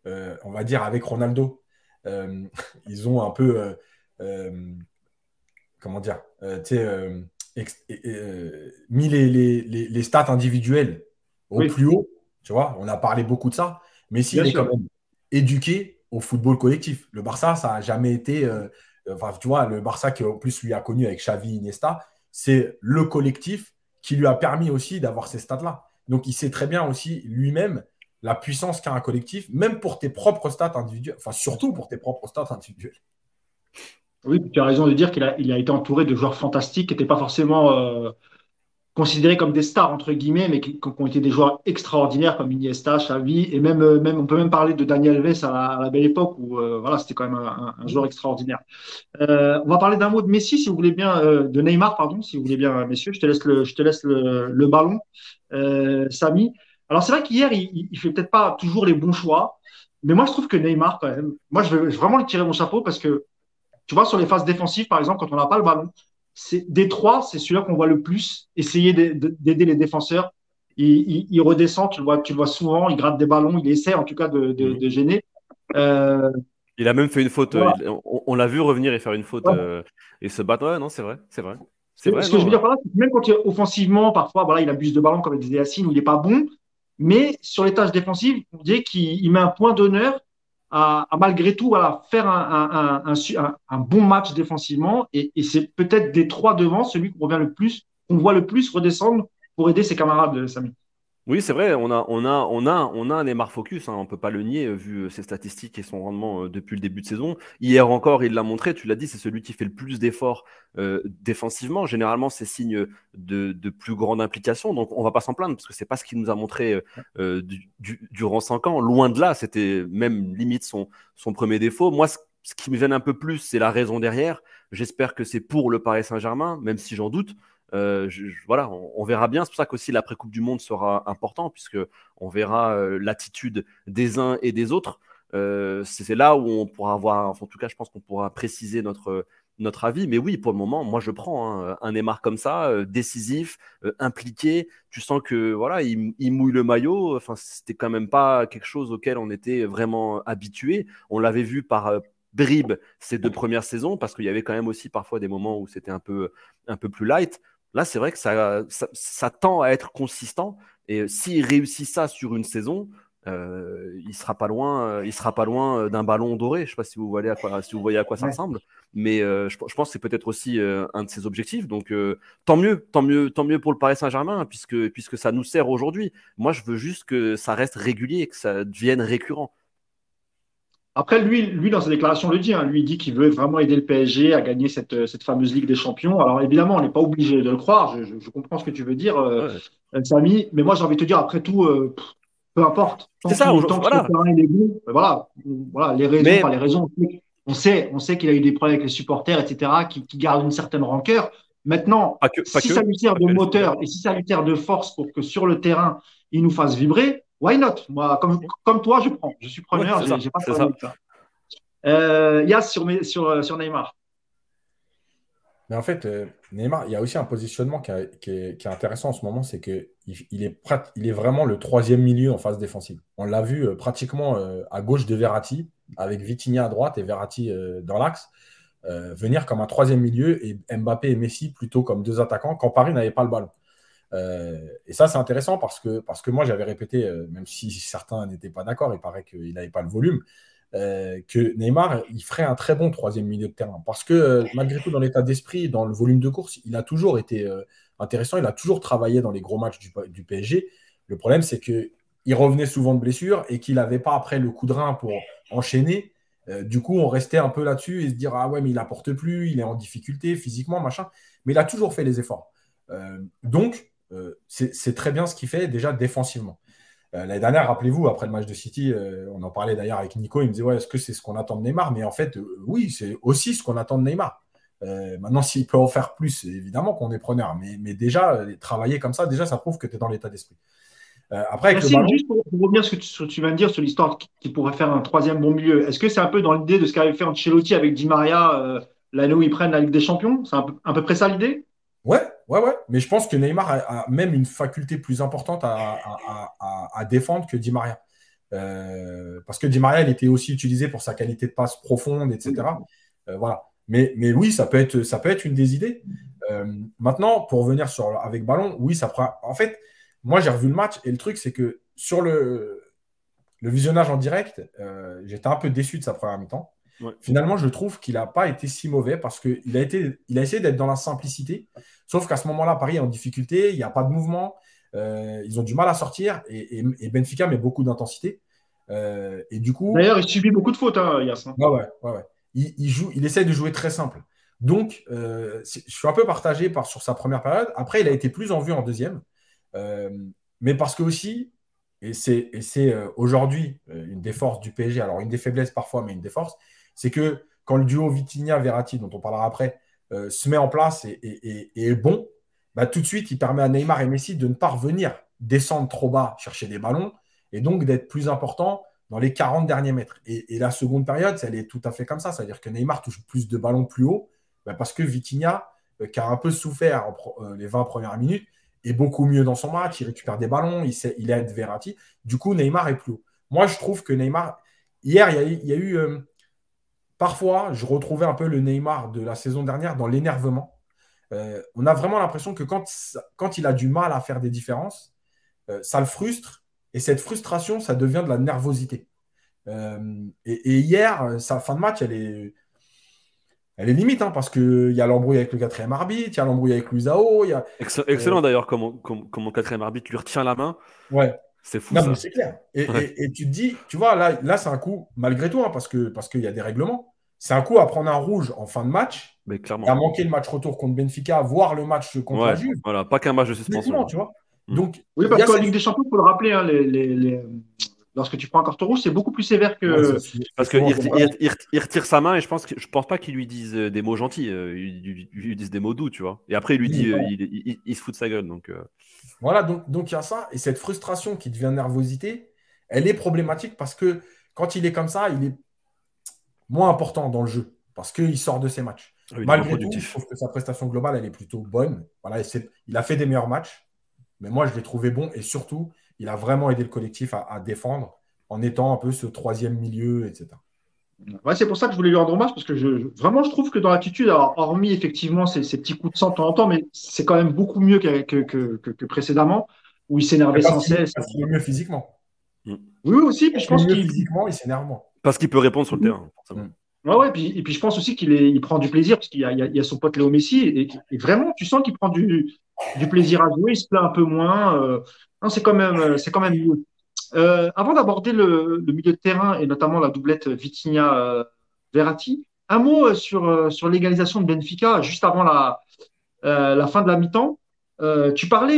on va dire avec Ronaldo, ils ont un peu euh, comment dire, euh, euh, mis les, les, stats individuelles au plus haut. Tu vois, on a parlé beaucoup de ça. Mais s'il est quand même éduqué au football collectif. Le Barça, ça n'a jamais été. enfin, tu vois, le Barça qui en plus lui a connu avec Xavi Iniesta, c'est le collectif qui lui a permis aussi d'avoir ces stats-là. Donc, il sait très bien aussi lui-même la puissance qu'a un collectif, même pour tes propres stats individuelles, enfin surtout pour tes propres stats individuelles. Oui, tu as raison de dire qu'il a, il a été entouré de joueurs fantastiques qui n'étaient pas forcément euh, considérés comme des stars, entre guillemets, mais qui, ont été des joueurs extraordinaires comme Iniesta, Xavi, et même, euh, même on peut même parler de Daniel Alves à la, belle époque où euh, voilà, c'était quand même un, joueur extraordinaire. on va parler d'un mot de Messi, si vous voulez bien, de Neymar, pardon, si vous voulez bien, messieurs. Je te laisse le, je te laisse le, ballon, Samy. Alors c'est vrai qu'hier, il, il fait peut-être pas toujours les bons choix, mais moi je trouve que Neymar, quand même, moi je veux vraiment lui tirer mon chapeau parce que tu vois, sur les phases défensives, par exemple, quand on n'a pas le ballon, des trois, c'est celui-là qu'on voit le plus essayer d'aider les défenseurs. Il, redescend, tu le, vois, tu vois souvent, il gratte des ballons, il essaie en tout cas de, mhm. gêner. Euh, il a même fait une faute. on, l'a vu revenir et faire une faute euh, et se battre. Ouais, non, c'est vrai, c'est vrai. C'est Ce que je veux dire par là, même quand il, offensivement, parfois, voilà, il abuse de ballon, comme disait Yacine, où il n'est pas bon. Mais sur les tâches défensives, on dirait qu'il met un point d'honneur à, malgré tout voilà, faire un, un, bon match défensivement. Et, et c'est peut-être des trois devant celui qu'on revient le plus, qu'on voit le plus redescendre pour aider ses camarades, Samy. Oui, c'est vrai, on a, on a, on a, on a un Neymar focus, hein, on ne peut pas le nier vu euh, ses statistiques et son rendement euh, depuis le début de saison. Hier encore, il l'a montré, tu l'as dit, c'est celui qui fait le plus d'efforts euh, défensivement. Généralement, c'est signe de, de, plus grande implication, donc on va pas s'en plaindre parce que c'est pas ce qu'il nous a montré durant cinq ans. Loin de là, c'était même limite son, son premier défaut. Moi, ce, ce qui me gêne un peu plus, c'est la raison derrière. J'espère que c'est pour le Paris Saint-Germain, même si j'en doute. Euh, voilà, on, verra bien. C'est pour ça qu'aussi l'après-Coupe du Monde sera important, puisque on verra euh, l'attitude des uns et des autres. Euh, c'est là où on pourra avoir, en tout cas, je pense qu'on pourra préciser notre, notre avis. Mais oui, pour le moment, moi, je prends hein, un Neymar comme ça, décisif, impliqué. Tu sens que voilà, il, mouille le maillot. Enfin, c'était quand même pas quelque chose auquel on était vraiment habitué. On l'avait vu par bribes ces deux premières saisons, parce qu'il y avait quand même aussi parfois des moments où c'était un peu, un peu plus light. Là, c'est vrai que ça, ça, tend à être consistant. Et s'il réussit ça sur une saison, euh, il sera pas loin, euh, il sera pas loin euh, d'un ballon doré. Je sais pas si vous voyez à quoi, si vous voyez à quoi ça ressemble, mais je, pense que c'est peut-être aussi un de ses objectifs. Donc tant mieux, tant mieux, tant mieux pour le Paris Saint-Germain, puisque puisque ça nous sert aujourd'hui. Moi, je veux juste que ça reste régulier, que ça devienne récurrent. Après, lui, lui, dans sa déclaration, le dit. Hein. lui, il dit qu'il veut vraiment aider le PSG à gagner cette, cette fameuse Ligue des Champions. Alors, évidemment, on n'est pas obligé de le croire. Je, comprends ce que tu veux dire, euh, Samy. Mais moi, j'ai envie de te dire, après tout, euh, peu importe. C'est ça, tant voilà. que le est bon, ben voilà, voilà, les raisons, les raisons. On sait, on sait qu'il a eu des problèmes avec les supporters, etc., qui, qui gardent une certaine rancœur. Maintenant, si ça lui sert de moteur et si ça lui sert de force pour que sur le terrain, il nous fasse vibrer, why not? Moi, comme, comme toi, je prends. Je suis preneur, j'ai pas ça. Euh, Yas sur, sur, euh, sur Neymar. Mais en fait, euh, Neymar, il y a aussi un positionnement qui, est, intéressant en ce moment, c'est qu'il il est, il est vraiment le troisième milieu en phase défensive. On l'a vu euh, pratiquement à gauche de Verratti, avec Vitinha à droite et Verratti dans l'axe, venir comme un troisième milieu et Mbappé et Messi plutôt comme deux attaquants quand Paris n'avait pas le ballon. Euh, et ça, c'est intéressant parce que, parce que moi, j'avais répété, euh, même si certains n'étaient pas d'accord, il paraît qu'il n'avait pas le volume, euh, que Neymar, il ferait un très bon troisième milieu de terrain. Parce que malgré tout, dans l'état d'esprit, dans le volume de course, il a toujours été intéressant. Il a toujours travaillé dans les gros matchs du, PSG. Le problème, c'est qu'il revenait souvent de blessure et qu'il n'avait pas après le coup de rein pour enchaîner. Du coup, on restait un peu là-dessus et se dire Ah ouais, mais il n'apporte plus, il est en difficulté physiquement, machin. Mais il a toujours fait les efforts. Donc, c'est très bien ce qu'il fait déjà défensivement. L'année dernière, rappelez-vous, après le match de City, on en parlait d'ailleurs avec Nico, il me disait Ouais, est-ce que c'est ce qu'on attend de Neymar? Mais en fait, oui, c'est aussi ce qu'on attend de Neymar. maintenant, s'il peut en faire plus, évidemment qu'on est preneur. Mais, mais déjà, travailler comme ça, déjà, ça prouve que tu es dans l'état d'esprit. Euh, après, Merci, juste pour, revenir sur ce que tu, viens de dire sur l'histoire qui, pourrait faire un troisième bon milieu, est-ce que c'est un peu dans l'idée de ce qu'avait fait Ancelotti avec Di Maria euh, l'année où ils prennent la Ligue des Champions? C'est à peu près ça l'idée? Ouais, ouais, ouais. Mais je pense que Neymar a, même une faculté plus importante à, défendre que Di Maria. Euh, parce que Di Maria, il était aussi utilisé pour sa qualité de passe profonde, etc. voilà. Mais, mais oui, ça peut, être, ça peut être une des idées. maintenant, pour revenir sur, avec ballon, oui, ça prend. En fait, moi, j'ai revu le match et le truc, c'est que sur le, le visionnage en direct, euh, j'étais un peu déçu de sa première mi-temps. Finalement, je trouve qu'il n'a pas été si mauvais parce qu'il a, été, il a essayé d'être dans la simplicité. Sauf qu'à ce moment-là, Paris est en difficulté, il n'y a pas de mouvement, euh, ils ont du mal à sortir et, Benfica met beaucoup d'intensité. Euh, et du coup. D'ailleurs, il subit beaucoup de fautes, hein, Yass. Ouais, ouais, ouais, Il, joue, il essaie de jouer très simple. Donc, je suis un peu partagé par, sur sa première période. Après, il a été plus en vue en deuxième. Euh, mais parce que aussi, et c'est euh, aujourd'hui euh, une des forces du PSG, alors une des faiblesses parfois, mais une des forces, c'est que quand le duo Vitinha-Verratti, dont on parlera après, se met en place et, est bon, bah, tout de suite, il permet à Neymar et Messi de ne pas revenir descendre trop bas, chercher des ballons, et donc d'être plus important dans les 40 derniers mètres. Et, la seconde période, elle est tout à fait comme ça, c'est-à-dire que Neymar touche plus de ballons plus haut, bah, parce que Vitinha, qui a un peu souffert les 20 premières minutes, est beaucoup mieux dans son match, il récupère des ballons, il, aide Verratti. Du coup, Neymar est plus haut. Moi, je trouve que Neymar, hier, il y a, eu, euh, parfois, je retrouvais un peu le Neymar de la saison dernière dans l'énervement. Euh, on a vraiment l'impression que quand, quand il a du mal à faire des différences, euh, ça le frustre. Et cette frustration, ça devient de la nervosité. et, hier, sa fin de match, elle est, elle est limite, hein, parce qu'il y a l'embrouille avec le quatrième arbitre, il y a l'embrouille avec Luisao. Y a, Excellent euh, d'ailleurs, comme, mon quatrième arbitre lui retient la main. Ouais. C'est fou. Non, c'est clair. Et, tu te dis, tu vois, là, là c'est un coup, malgré tout, hein, parce qu'il parce qu'il y a des règlements, c'est un coup à prendre un rouge en fin de match, Mais clairement. à manquer le match retour contre Benfica, voir le match contre la Juve. Voilà, pas qu'un match de suspension. Tu vois. Mm. Donc, oui, parce qu'en Ligue des Champions, il faut le rappeler, hein, les, lorsque tu prends un carton rouge, c'est beaucoup plus sévère que. Parce qu'il il, retire sa main et je pense que je pense pas qu'il lui dise euh, des mots gentils, euh, il, lui dise des mots doux, tu vois. Et après, il lui dit, euh, il, se fout de sa gueule. Donc, Voilà, donc, donc il y a ça. Et cette frustration qui devient nervosité, elle est problématique parce que quand il est comme ça, il est moins important dans le jeu parce qu'il sort de ses matchs. Ah Malgré tout, je trouve que sa prestation globale, elle est plutôt bonne. Voilà, il a fait des meilleurs matchs, mais moi, je l'ai trouvé bon et surtout, il a vraiment aidé le collectif à, défendre en étant un peu ce troisième milieu, etc. Ouais, c'est pour ça que je voulais lui rendre hommage parce que je, vraiment je trouve que dans l'attitude, hormis effectivement ces, petits coups de sang de temps en temps, mais c'est quand même beaucoup mieux que, que, précédemment où il s'énervait sans cesse. Parce qu'il est mieux physiquement. Mm. Oui, aussi. Puis je pense qu'il physiquement, il s'énerve moins. Parce qu'il peut répondre sur le terrain. Mm. Ouais, ouais, puis, et puis je pense aussi qu'il il prend du plaisir parce qu'il y, y, a son pote Léo Messi et, et vraiment tu sens qu'il prend du, du plaisir à jouer, il se plaint un peu moins. Euh, c'est quand même, euh, c'est quand même mieux. Euh, avant d'aborder le, milieu de terrain et notamment la doublette Vitinha-Verratti, un mot sur, sur l'égalisation de Benfica juste avant la, fin de la mi-temps. tu parlais,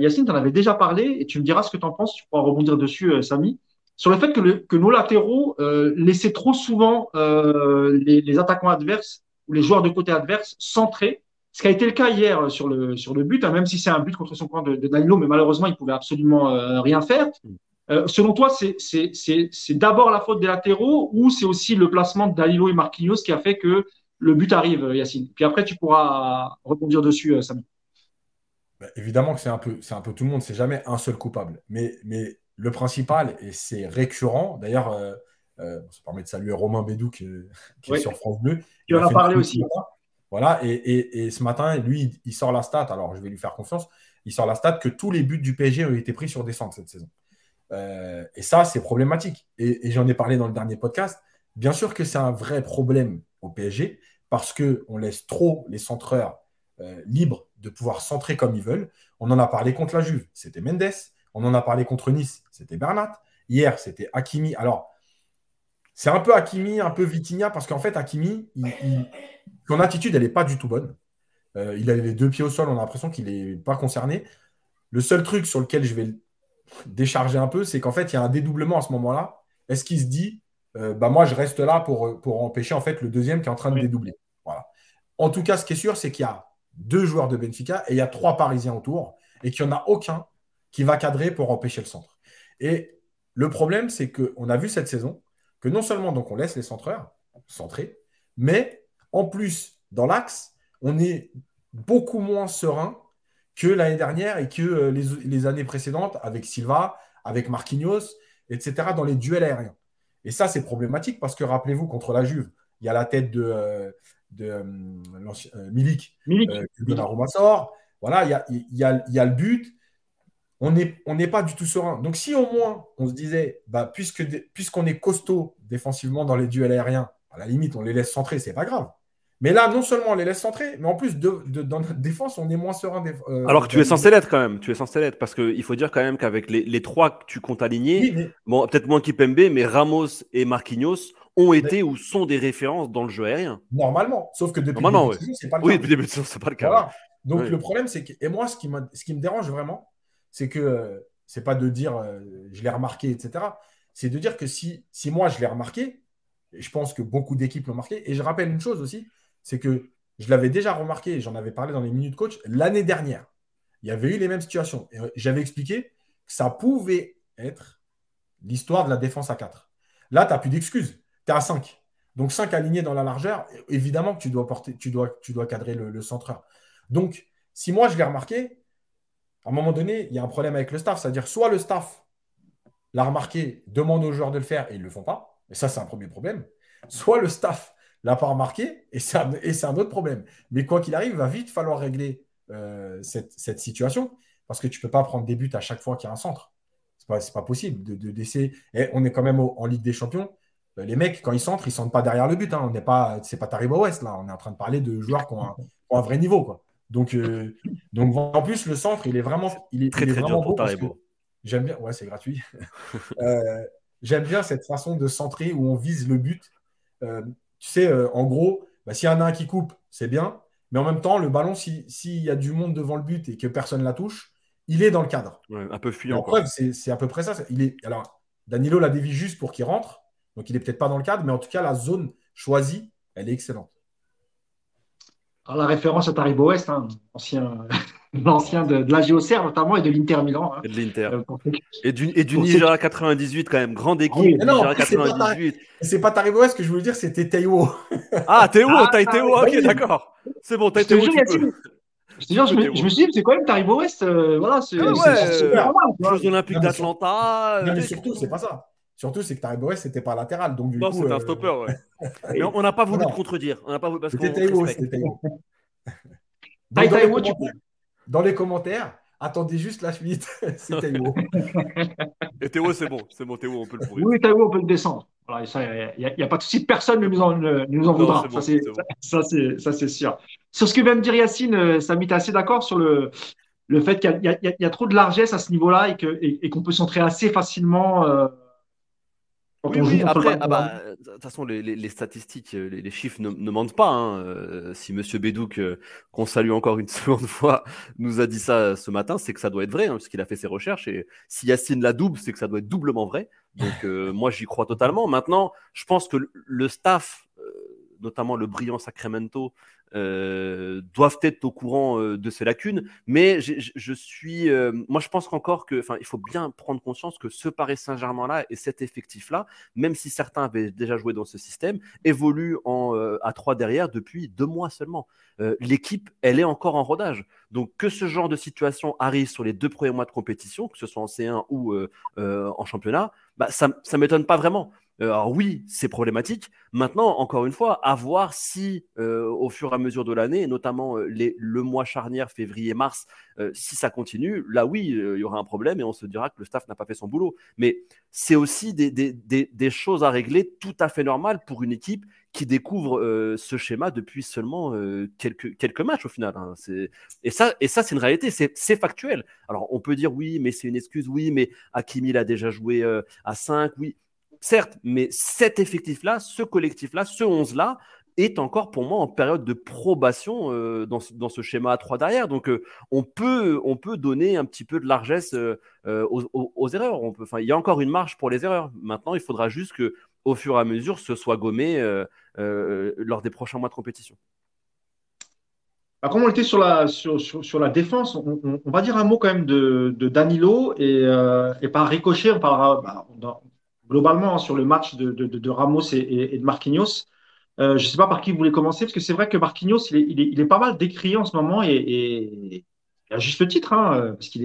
Yacine, tu en avais déjà parlé et tu me diras ce que tu en penses, tu pourras rebondir dessus, Samy, sur le fait que, nos latéraux laissaient trop souvent les, attaquants adverses ou les joueurs de côté adverse centrés ce qui a été le cas hier euh, sur le, sur le but, hein, même si c'est un but contre son camp de, de mais malheureusement, il pouvait absolument euh, rien faire. Euh, selon toi, c'est d'abord la faute des latéraux ou c'est aussi le placement de Danilo et Marquinhos qui a fait que le but arrive, Yacine? Puis après, tu pourras rebondir dessus, Samy. Bah, évidemment que c'est un, peu, un peu tout le monde, c'est jamais un seul coupable. Mais, mais le principal, et c'est récurrent, d'ailleurs, ça permet de saluer Romain Bédou qui, est sur France 2. Tu en as parlé aussi. Voilà, et, ce matin, lui, il sort la stat, alors je vais lui faire confiance, il sort la stat que tous les buts du PSG ont été pris sur des centres cette saison. Euh, et ça, c'est problématique. Et, j'en ai parlé dans le dernier podcast. Bien sûr que c'est un vrai problème au PSG parce qu'on laisse trop les centreurs euh, libres de pouvoir centrer comme ils veulent. On en a parlé contre la Juve, c'était Mendes. On en a parlé contre Nice, c'était Bernat. Hier, c'était Hakimi. Alors, c'est un peu Hakimi, un peu Vitinha, parce qu'en fait, Hakimi, son attitude, elle n'est pas du tout bonne. Euh, il a les deux pieds au sol, on a l'impression qu'il n'est pas concerné. Le seul truc sur lequel je vais décharger un peu, c'est qu'en fait, il y a un dédoublement à ce moment-là. Est-ce qu'il se dit, euh, bah moi, je reste là pour, pour empêcher en fait le deuxième qui est en train de dédoubler? Voilà. En tout cas, ce qui est sûr, c'est qu'il y a deux joueurs de Benfica et il y a trois Parisiens autour et qu'il n'y en a aucun qui va cadrer pour empêcher le centre. Et le problème, c'est qu'on a vu cette saison que non seulement donc on laisse les centreurs centrer, mais en plus, dans l'axe, on est beaucoup moins serein que l'année dernière et que euh, les, années précédentes avec Silva, avec Marquinhos, etc., dans les duels aériens. Et ça, c'est problématique parce que rappelez-vous, contre la Juve, il y a la tête de, euh, de euh, Milik, Milik. que Donnarumma sort. Voilà, il y a, y, a, y a, le but. On n'est on pas du tout serein. Donc, si au moins on se disait, bah, puisque, puisqu'on est costaud défensivement dans les duels aériens, à la limite, on les laisse centrer, c'est pas grave. Mais là, non seulement on les laisse centrer, mais en plus, de, dans notre défense, on est moins serein. Euh, Alors que tu es censé l'être quand même. Tu es censé l'être parce qu'il faut dire quand même qu'avec les, trois que tu comptes aligner, bon, peut-être moins Kipembe, mais Ramos et Marquinhos ont été ou sont des références dans le jeu aérien. Normalement. Sauf que depuis le début de c'est pas le cas. Oui, depuis le début de saison, c'est pas le cas. Donc le problème, c'est que. Et moi, ce qui, ce qui me dérange vraiment, c'est que euh, c'est pas de dire euh, je l'ai remarqué, etc. C'est de dire que si, si moi je l'ai remarqué, et je pense que beaucoup d'équipes l'ont marqué, et je rappelle une chose aussi, c'est que je l'avais déjà remarqué, j'en avais parlé dans les minutes coach, l'année dernière, il y avait eu les mêmes situations. Euh, j'avais expliqué que ça pouvait être l'histoire de la défense à 4. Là, tu n'as plus d'excuses. Tu es à 5. Donc 5 alignés dans la largeur, évidemment que tu dois, porter, tu dois, tu dois cadrer le, centreur. Donc, si moi je l'ai remarqué, à un moment donné, il y a un problème avec le staff. C'est-à-dire, soit le staff l'a remarqué, demande aux joueurs de le faire et ils ne le font pas. Et ça, c'est un premier problème. Soit le staff l'a pas remarqué, et c'est un, autre problème. Mais quoi qu'il arrive, il va vite falloir régler euh, cette, situation, parce que tu ne peux pas prendre des buts à chaque fois qu'il y a un centre. Ce n'est pas, possible de, d'essayer. Et on est quand même en Ligue des Champions. Euh, les mecs, quand ils centrent, ils ne sentent pas derrière le but. Hein. On n'est pas, c'est pas Taribo West, là. On est en train de parler de joueurs qui ont un, vrai niveau. Quoi. Donc, euh, donc, en plus, le centre, il est vraiment, il est, très, très dur pour Taribo. J'aime bien, ouais, c'est gratuit. j'aime bien cette façon de centrer où on vise le but tu sais, euh, en gros, bah, s'il y en a un qui coupe, c'est bien. Mais en même temps, le ballon, s'il y a du monde devant le but et que personne ne la touche, il est dans le cadre. un peu fuyant. En preuve, c'est à peu près ça. Il est, alors, Danilo la dévie juste pour qu'il rentre. Donc, il n'est peut-être pas dans le cadre, mais en tout cas, la zone choisie, elle est excellente. Alors, la référence à Taribo West, hein, ancien, l'ancien de, de la JOCR notamment et de l'Inter Milan. Hein. Et de l'Inter. Euh, et du, et du Nigeria 98 quand même, grande équipe. Oui, non, 98. C'est pas, Taribo West que je voulais dire, c'était Teiwo. Ah, Teiwo, ah, ok, d'accord. C'est bon, t'as Teiwo. Je, je, je, me, je me suis dit, c'est quand même Taribo West. Euh, voilà, c'est ah ouais, super normal. Jeux Olympiques d'Atlanta. Non, mais surtout, c'est pas ça. Surtout, c'est que Taribo West, c'était pas latéral. Donc, du non, c'était un euh, stopper, ouais. mais on n'a pas voulu te contredire. On n'a pas voulu. C'était Teiwo, c'était peux dans les commentaires. Attendez juste la suite. c'est Théo. Et Théo, c'est bon. C'est bon, Théo, on peut le pourrir. Oui, Théo, on peut le descendre. Il n'y a, pas de souci. Personne ne nous en, nous en voudra. ça, c'est sûr. Sur ce que vient de dire Yacine, euh, Samy, tu assez d'accord sur le, le fait qu'il y, a trop de largesse à ce niveau-là et qu'on et, qu'on peut s'entrer assez facilement. Euh, oui, après, ah bah, de toute façon, les, statistiques, euh, les, chiffres ne, mentent pas. Hein. Euh, si Monsieur Bédouk, euh, qu'on salue encore une seconde fois, nous a dit ça ce matin, c'est que ça doit être vrai, hein, parce qu'il a fait ses recherches. Et si Yacine la double, c'est que ça doit être doublement vrai. Donc, moi, j'y crois totalement. Maintenant, je pense que le staff, notamment le brillant Sacramento, euh, doivent être au courant euh, de ces lacunes. Mais je suis, euh, moi, je pense qu'encore que, il faut bien prendre conscience que ce Paris Saint-Germain-là et cet effectif-là, même si certains avaient déjà joué dans ce système, évolue en, à trois derrière depuis deux mois seulement. L'équipe, elle est encore en rodage. Donc que ce genre de situation arrive sur les deux premiers mois de compétition, que ce soit en C1 ou en championnat, bah, ça ne m'étonne pas vraiment. Euh, alors oui, c'est problématique. Maintenant, encore une fois, à voir si euh, au fur et à mesure de l'année, notamment euh, les, le mois charnière février-mars, si ça continue, là oui, il y aura un problème et on se dira que le staff n'a pas fait son boulot. Mais c'est aussi des, des, des, choses à régler tout à fait normales pour une équipe qui découvre ce schéma depuis seulement quelques, quelques matchs au final. Hein. Et ça, et ça c'est une réalité, c'est factuel. Alors on peut dire oui, mais c'est une excuse, oui, mais Hakimi il a déjà joué à 5, oui. Certes, mais cet effectif-là, ce collectif-là, ce 11-là, est encore pour moi en période de probation euh, dans, ce, schéma à 3 derrière. Donc euh, on, peut, on peut donner un petit peu de largesse euh, aux, erreurs. Il y a encore une marge pour les erreurs. Maintenant, il faudra juste que au fur et à mesure, ce soit gommé lors des prochains mois de compétition. Bah, comme on était sur la, défense, on, va dire un mot quand même de, Danilo et, et, par ricochet, on parlera bah, globalement hein, sur le match de, Ramos et, de Marquinhos. Euh, je ne sais pas par qui vous voulez commencer, parce que c'est vrai que Marquinhos, il est, pas mal décrié en ce moment, et, à juste titre, hein, parce qu'il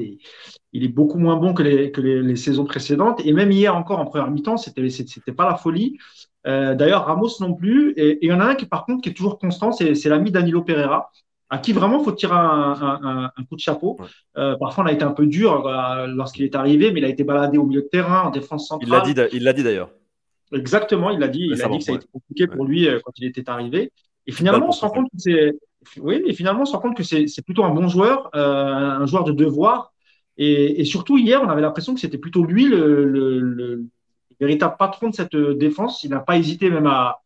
est, beaucoup moins bon que les, saisons précédentes. Et même hier encore en première mi-temps, c'était, c'était pas la folie. Euh, d'ailleurs, Ramos non plus. Et il y en a un qui, par contre, qui est toujours constant, c'est l'ami Danilo Pereira, à qui vraiment faut tirer un, un, un coup de chapeau. Euh, parfois, on a été un peu dur euh, lorsqu'il est arrivé, mais il a été baladé au milieu de terrain, en défense centrale. Il l'a dit, il l'a dit d'ailleurs. Exactement, il a dit, il a dit que ça a été compliqué pour lui euh, quand il était arrivé. Et finalement, on se rend compte que c'est, oui, et finalement, on se rend compte que c'est plutôt un bon joueur, un joueur de devoir. Et, et, surtout hier, on avait l'impression que c'était plutôt lui le, le, le, véritable patron de cette défense. Il n'a pas hésité même à,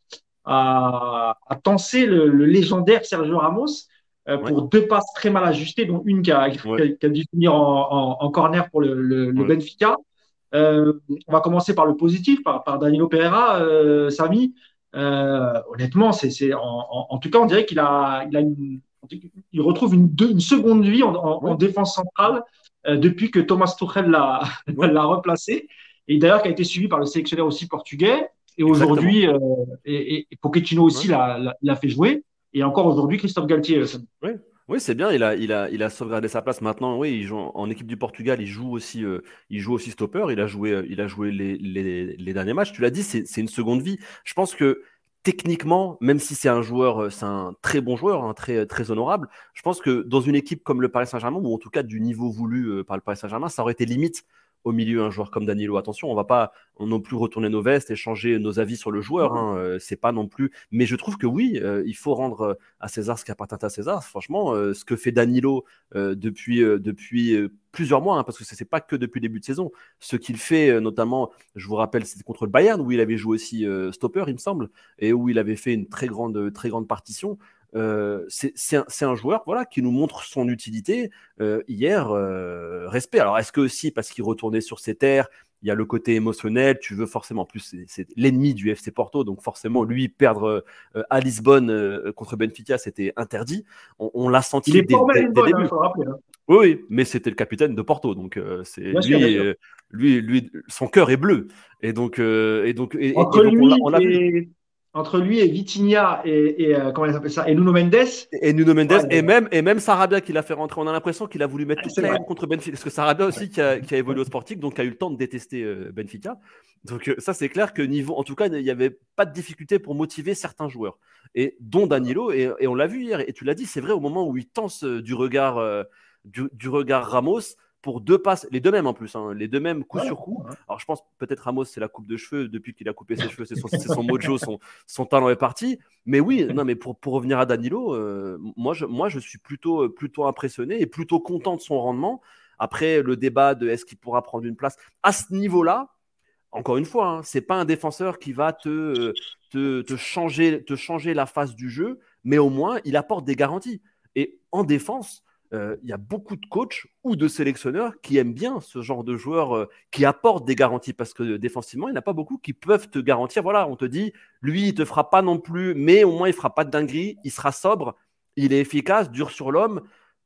à, à tenser le, légendaire Sergio Ramos euh, pour deux passes très mal ajustées, dont une qui a, qui a, dû finir en, en, en, corner pour le, Benfica. Euh, on va commencer par le positif, par, Danilo Pereira, euh, Samy. Euh, honnêtement, c'est, en, tout cas, on dirait qu'il a, il retrouve une, une seconde vie en, défense centrale depuis que Thomas Tuchel l'a, l'a replacé. Et d'ailleurs, qui a été suivi par le sélectionneur aussi portugais. Et aujourd'hui, et, Pochettino aussi l'a, fait jouer. Et encore aujourd'hui, Christophe Galtier. Oui. Oui, c'est bien, il a, il, a, il a sauvegardé sa place. Maintenant, oui, il joue en, équipe du Portugal, il joue aussi, euh, il joue aussi stopper, il a joué, euh, il a joué les, les, les derniers matchs. Tu l'as dit, c'est une seconde vie. Je pense que techniquement, même si c'est un joueur, euh, c'est un très bon joueur, un très, très honorable, je pense que dans une équipe comme le Paris Saint-Germain, ou en tout cas du niveau voulu par le Paris Saint-Germain, ça aurait été limite au milieu un joueur comme Danilo. Attention, on va pas non plus retourner nos vestes et changer nos avis sur le joueur. Hein. Euh, c'est pas non plus. Mais je trouve que oui, euh, il faut rendre euh, à César ce qui appartient à César. Franchement, ce que fait Danilo depuis depuis plusieurs mois, hein, parce que ce n'est pas que depuis le début de saison. Ce qu'il fait, notamment, je vous rappelle, c'était contre le Bayern où il avait joué aussi stopper, il me semble, et où il avait fait une très grande très grande partition. Euh, c'est un, joueur voilà, qui nous montre son utilité. Euh, hier, euh, respect. Alors, est-ce que aussi parce qu'il retournait sur ses terres, il y a le côté émotionnel, tu veux forcément, plus c'est l'ennemi du FC Porto, donc forcément, lui, perdre à Lisbonne contre Benfica, c'était interdit. On, l'a senti il est dès, hein, hein. Oui, mais c'était le capitaine de Porto, donc c'est lui, lui, lui, son cœur est bleu. Et donc, et donc, et, Entre lui on l'a vu entre lui et Vitinha et, et euh, comment ça et Nuno Mendes. Et Nuno Mendes et même et même Sarabia qui l'a fait rentrer. On a l'impression qu'il a voulu mettre toute la contre Benfica parce que Sarabia aussi qui, a, évolué au Sporting donc a eu le temps de détester euh, Benfica. Donc euh, ça c'est clair que niveau en tout cas il n'y avait pas de difficulté pour motiver certains joueurs. Et dont Danilo et, et on l'a vu hier et tu l'as dit c'est vrai au moment où il tense du regard du, du regard Ramos pour deux passes, les deux mêmes en plus, hein, les deux mêmes coup sur coup. Alors je pense peut-être Ramos, c'est la coupe de cheveux, depuis qu'il a coupé ses cheveux, c'est son, son, mojo, son, son, talent est parti. Mais oui, non, mais pour, pour revenir à Danilo, euh, moi, je, moi je suis plutôt, plutôt impressionné et plutôt content de son rendement. Après le débat de est-ce qu'il pourra prendre une place à ce niveau-là, encore une fois, hein, c'est pas un défenseur qui va te, te, te, changer, te changer la face du jeu, mais au moins il apporte des garanties. Et en défense, euh, il y a beaucoup de coachs ou de sélectionneurs qui aiment bien ce genre de joueurs euh, qui apportent des garanties parce que défensivement, il n'y en a pas beaucoup qui peuvent te garantir. Voilà, on te dit, lui, il te fera pas non plus, mais au moins il fera pas de dinguerie, il sera sobre, il est efficace, dur sur l'homme.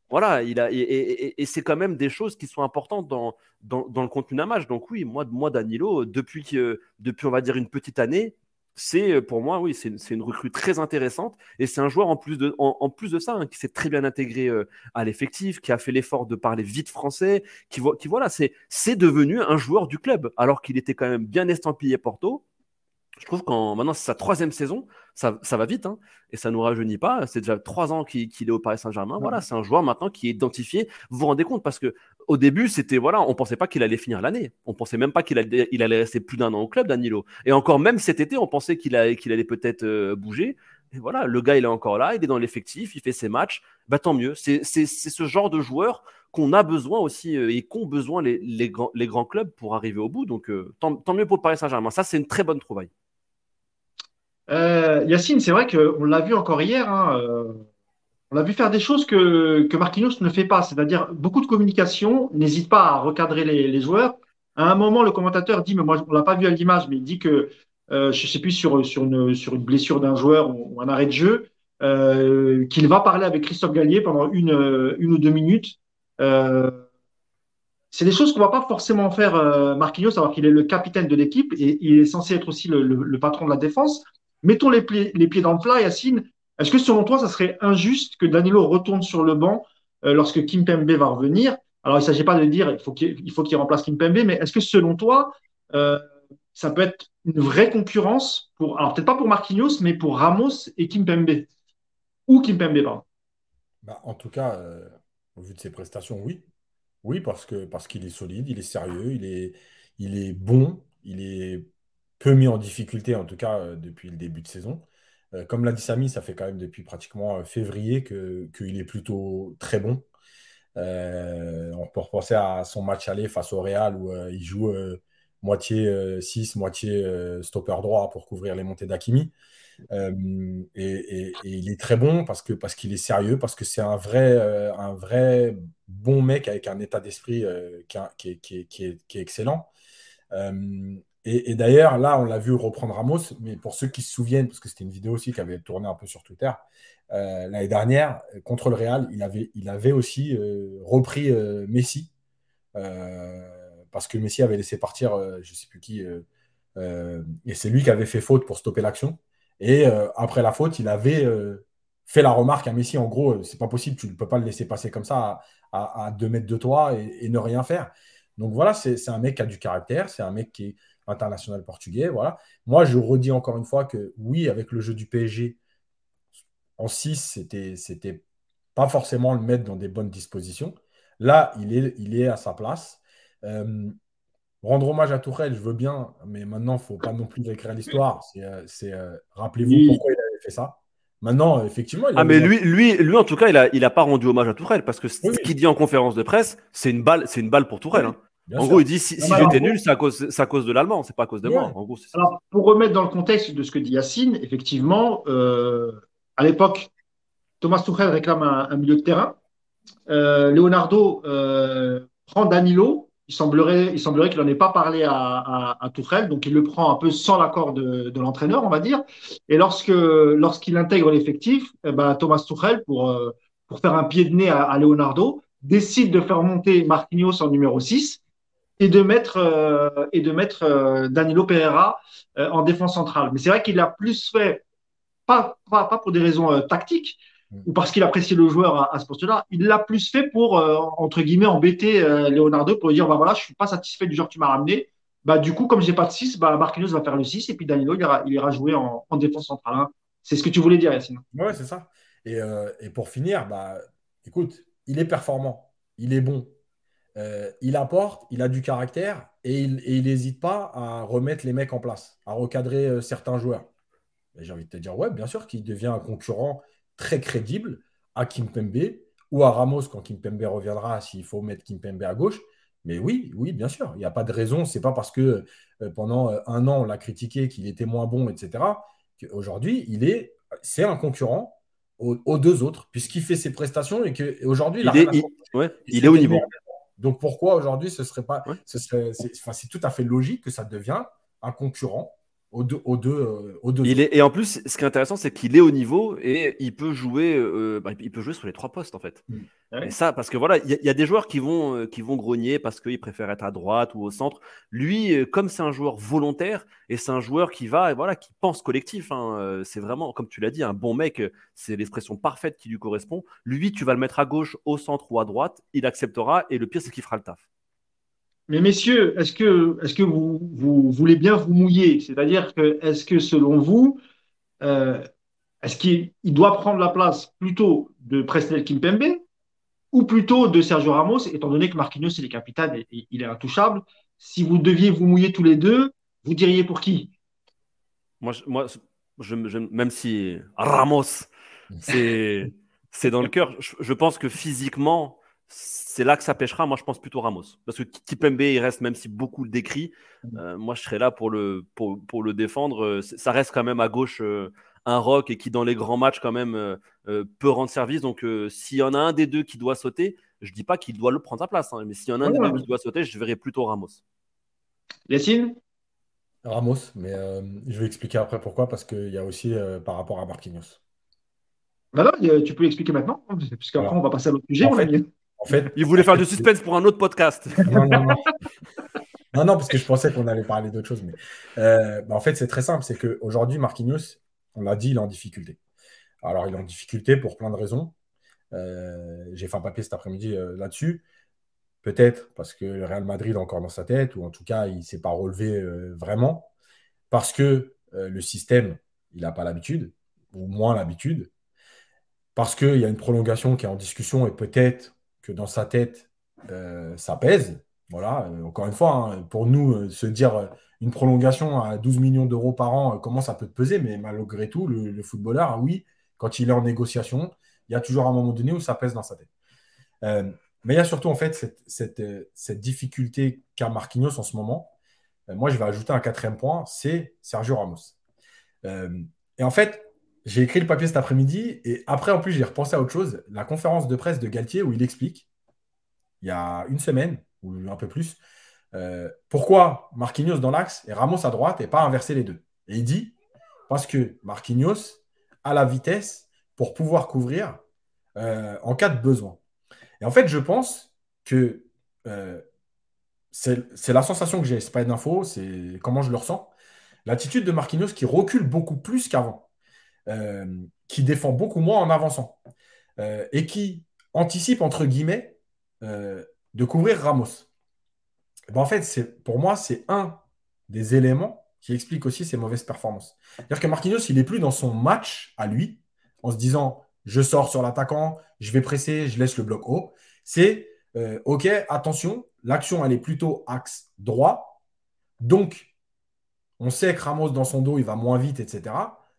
Voilà, il a, et, c'est quand même des choses qui sont importantes dans, dans, le contenu d'un match. Donc oui, moi, moi Danilo, depuis, depuis, on va dire, une petite année, c'est euh, pour moi, oui, c'est une, recrue très intéressante et c'est un joueur en plus de, en, plus de ça hein, qui s'est très bien intégré euh, à l'effectif, qui a fait l'effort de parler vite français, qui, qui voilà, c'est devenu un joueur du club alors qu'il était quand même bien estampillé Porto. Je trouve qu'en maintenant c'est sa troisième saison, ça, va vite hein, et ça nous rajeunit pas. C'est déjà trois ans qu'il est au Paris Saint-Germain. Voilà, c'est un joueur maintenant qui est identifié. Vous vous rendez compte parce que au début c'était voilà, on pensait pas qu'il allait finir l'année. On pensait même pas qu'il allait, il allait rester plus d'un an au club, Danilo. Et encore même cet été, on pensait qu'il allait, qu'il allait peut-être euh, bouger. Et voilà, le gars il est encore là, il est dans l'effectif, il fait ses matchs. Bah tant mieux. C'est ce genre de joueur qu'on a besoin aussi euh, et qu'ont besoin les, les, grands, les grands clubs pour arriver au bout. Donc euh, tant, tant mieux pour le Paris Saint-Germain. Ça c'est une très bonne trouvaille. Euh, Yacine, c'est vrai qu'on l'a vu encore hier. Hein, euh, on l'a vu faire des choses que, que Marquinhos ne fait pas, c'est-à-dire beaucoup de communication, n'hésite pas à recadrer les, les, joueurs. À un moment, le commentateur dit, mais moi, on l'a pas vu à l'image, mais il dit que, euh, je sais plus, sur, sur, une, sur une blessure d'un joueur ou, un arrêt de jeu, euh, qu'il va parler avec Christophe Gallier pendant une, une ou deux minutes. Euh, c'est des choses qu'on va pas forcément faire euh, Marquinhos, alors qu'il est le capitaine de l'équipe et il est censé être aussi le, le, le patron de la défense. Mettons les, pieds, dans le plat, Yacine. Est-ce que selon toi, ça serait injuste que Danilo retourne sur le banc euh, lorsque Kim Pembe va revenir? Alors, il ne s'agit pas de dire qu'il faut qu'il remplace Kim Pembe, mais est-ce que selon toi, euh, ça peut être une vraie concurrence pour, alors peut-être pas pour Marquinhos, mais pour Ramos et Kim Pembe? Ou Kim Pembe, pardon. Bah, en tout cas, euh, au vu de ses prestations, oui. Oui, parce qu'il est solide, il est sérieux, il est, il est bon, il est peu mis en difficulté, en tout cas euh, depuis le début de saison. Euh, comme l'a dit Samy, ça fait quand même depuis pratiquement euh, février qu'il est plutôt très bon. on peut repenser à son match aller face au Real où il joue moitié 6, moitié stopper droit pour couvrir les montées d'Akimi. Et, il est très bon parce que parce qu'il est sérieux, parce que c'est un vrai, un vrai bon mec avec un état d'esprit qui, qui, qui, est excellent. Et, d'ailleurs, là, on l'a vu reprendre Ramos, mais pour ceux qui se souviennent, parce que c'était une vidéo aussi qui avait tourné un peu sur Twitter, euh, l'année dernière, contre le Real, il avait, il avait aussi euh, repris euh, Messi, parce que Messi avait laissé partir, je ne sais plus qui, et c'est lui qui avait fait faute pour stopper l'action. Et après la faute, il avait fait la remarque à Messi, en gros, c'est pas possible, tu ne peux pas le laisser passer comme ça à, deux mètres de toi et, et ne rien faire. Donc voilà, c'est un mec qui a du caractère, c'est un mec qui est international portugais. Voilà. Moi, je redis encore une fois que oui, avec le jeu du PSG, en 6, c'était, c'était pas forcément le mettre dans des bonnes dispositions. Là, il est, il est à sa place. Euh, rendre hommage à Tourelle, je veux bien, mais maintenant, il ne faut pas non plus écrire l'histoire. C'est, euh, euh, rappelez-vous pourquoi il avait fait ça. Maintenant, effectivement. ah, mais lui, lui, lui, en tout cas, il n'a il a pas rendu hommage à Tourelle parce que ce qu'il dit en conférence de presse, c'est une balle, c'est une balle pour Tourelle. Hein en gros, il dit si, j'étais nul, c'est à cause, à cause de l'allemand, c'est pas à cause de moi. En gros, Alors, pour remettre dans le contexte de ce que dit Yacine, effectivement, euh, à l'époque, Thomas Tuchel réclame un, milieu de terrain. Euh, Leonardo euh, prend Danilo. Il semblerait, il semblerait qu'il n'en ait pas parlé à, à, à, Tuchel, donc il le prend un peu sans l'accord de, de l'entraîneur, on va dire. Et lorsque, lorsqu'il intègre l'effectif, eh ben, Thomas Tuchel, pour, pour faire un pied de nez à, à Leonardo, décide de faire monter Marquinhos en numéro 6 et de mettre, euh, et de mettre euh, Danilo Pereira euh, en défense centrale. Mais c'est vrai qu'il a plus fait, pas, pas, pas pour des raisons tactiques, mm. ou parce qu'il apprécie le joueur à, à ce poste-là, il l'a plus fait pour, entre guillemets, embêter Leonardo pour lui dire, bah voilà, je suis pas satisfait du joueur que tu m'as ramené. Bah, du coup, comme j'ai pas de 6, bah, Marquinhos va faire le 6 et puis Danilo, il ira, il ira jouer en, en défense centrale. Hein. C'est ce que tu voulais dire, Yacine. Ouais, c'est ça. Et, et, pour finir, bah, écoute, il est performant, il est bon, euh, il apporte, il a du caractère et il n'hésite pas à remettre les mecs en place, à recadrer euh, certains joueurs. J'ai envie de te dire, ouais, bien sûr qu'il devient un concurrent très crédible à Kimpembe ou à Ramos quand Kimpembe reviendra, s'il faut mettre Kimpembe à gauche. Mais oui, oui, bien sûr, il n'y a pas de raison. C'est pas parce que euh, pendant un an on l'a critiqué qu'il était moins bon, etc. Qu'aujourd'hui, il est, c'est un concurrent aux, deux autres, puisqu'il fait ses prestations et qu'aujourd'hui, il, il est au niveau. Donc pourquoi aujourd'hui ce serait pas, ce serait, c'est, tout à fait logique que ça devient un concurrent aux deux, aux deux, euh, aux deux il est, et en plus, ce qui est intéressant, c'est qu'il est au niveau et il peut jouer, euh, bah, il peut jouer sur les trois postes en fait. Mm. Et ça, parce que voilà, il y, a des joueurs qui vont, euh, qui vont grogner parce qu'ils préfèrent être à droite ou au centre. Lui, comme c'est un joueur volontaire et c'est un joueur qui va, voilà, qui pense collectif. Hein, c'est vraiment, comme tu l'as dit, un bon mec. C'est l'expression parfaite qui lui correspond. Lui, tu vas le mettre à gauche, au centre ou à droite, il acceptera et le pire, c'est qu'il fera le taf. Mais messieurs, est-ce que, est que vous, voulez bien vous mouiller? C'est-à-dire que, est-ce que selon vous, euh, est-ce qu'il doit prendre la place plutôt de Presnel Kimpembe ou plutôt de Sergio Ramos, étant donné que Marquinhos est le capitaine et, il est intouchable? Si vous deviez vous mouiller tous les deux, vous diriez pour qui? Moi, moi même si Ramos, c'est dans le cœur, je pense que physiquement, c'est là que ça pêchera. Moi, je pense plutôt Ramos. Parce que Kipembe, il reste, même si beaucoup le décrit, mm. euh, moi, je serais là pour le, pour, pour, le défendre. Euh, ça reste quand même à gauche euh, un rock et qui, dans les grands matchs, quand même, peut rendre service. Donc, s'il y en a un des deux qui doit sauter, je ne dis pas qu'il doit le prendre sa place. Hein, mais s'il y en a un des deux qui doit sauter, je verrais plutôt Ramos. Yacine? Ramos, mais je vais expliquer après pourquoi, parce qu'il y a aussi par rapport à Marquinhos. Bah tu peux l'expliquer maintenant, hein, puisqu'après, on va passer à l'autre sujet. En fait, il voulait faire du suspense pour un autre podcast. Non, non, parce que je pensais qu'on allait parler d'autre chose. Mais euh, bah, en fait, c'est très simple. C'est qu'aujourd'hui, Marquinhos, on l'a dit, il est en difficulté. Alors, il est en difficulté pour plein de raisons. Euh, j'ai fait un papier cet après-midi euh, là-dessus. Peut-être parce que le Real Madrid est encore dans sa tête, ou en tout cas, il ne s'est pas relevé vraiment. Parce que le système, il n'a pas l'habitude, ou moins l'habitude. Parce qu'il y a une prolongation qui est en discussion et peut-être que dans sa tête, euh, ça pèse. Voilà, euh, encore une fois, hein, pour nous, euh, se dire une prolongation à 12 millions d'euros par an, comment ça peut peser, mais malgré tout, le, footballeur, ah oui, quand il est en négociation, il y a toujours un moment donné où ça pèse dans sa tête. mais il y a surtout en fait cette, cette, difficulté qu'a Marquinhos en ce moment. moi, je vais ajouter un quatrième point, c'est Sergio Ramos. et en fait, j'ai écrit le papier cet après-midi et après, en plus, j'ai repensé à autre chose. La conférence de presse de Galtier où il explique, il y a une semaine ou un peu plus, euh, pourquoi Marquinhos dans l'axe et Ramos à droite et pas inverser les deux. Et il dit, parce que Marquinhos a la vitesse pour pouvoir couvrir euh, en cas de besoin. Et en fait, je pense que euh, c'est la sensation que j'ai, c'est pas une info, c'est comment je le ressens. L'attitude de Marquinhos qui recule beaucoup plus qu'avant. Euh, qui défend beaucoup moins en avançant euh, et qui anticipe, entre guillemets, euh, de couvrir Ramos. Eh ben, en fait, pour moi, c'est un des éléments qui explique aussi ses mauvaises performances. C'est-à-dire que Marquinhos, il n'est plus dans son match à lui, en se disant je sors sur l'attaquant, je vais presser, je laisse le bloc haut. C'est ok, attention, l'action elle est plutôt axe droit, donc on sait que Ramos dans son dos il va moins vite, etc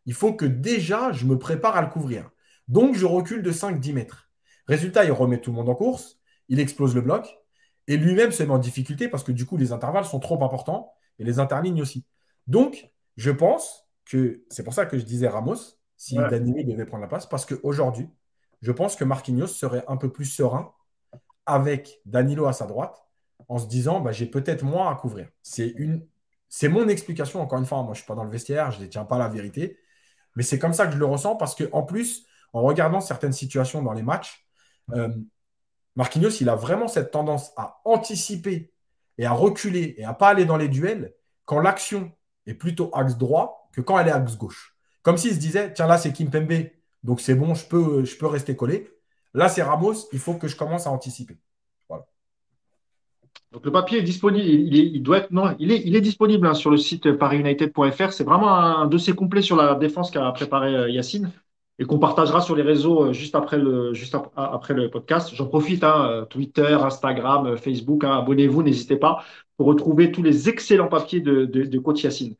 il faut que déjà je me prépare à le couvrir. Donc je recule de 5-10 mètres. Résultat, il remet tout le monde en course, il explose le bloc, et lui-même se met en difficulté parce que du coup, les intervalles sont trop importants, et les interlignes aussi. Donc, je pense que c'est pour ça que je disais Ramos, si Danilo devait prendre la place, parce qu'aujourd'hui, je pense que Marquinhos serait un peu plus serein avec Danilo à sa droite, en se disant bah, j'ai peut-être moins à couvrir. C'est une, c'est mon explication, encore une fois. Moi, je ne suis pas dans le vestiaire, je ne détiens pas la vérité. Mais c'est comme ça que je le ressens parce qu'en plus, en regardant certaines situations dans les matchs, euh, Marquinhos, il a vraiment cette tendance à anticiper et à reculer et à pas aller dans les duels quand l'action est plutôt axe droit que quand elle est axe gauche. Comme s'il se disait, tiens là c'est Kim Pembe, donc c'est bon, je peux, je peux rester collé. Là c'est Ramos, il faut que je commence à anticiper. Donc le papier est disponible, il, doit être, non, il est, il est disponible hein, sur le site parisunited.fr. C'est vraiment un, dossier complet sur la défense qu'a préparé euh, Yacine et qu'on partagera sur les réseaux euh, juste après le, juste après le podcast. J'en profite, hein, euh, Twitter, Instagram, Facebook, hein, abonnez-vous, n'hésitez pas pour retrouver tous les excellents papiers de, de, coach Yacine.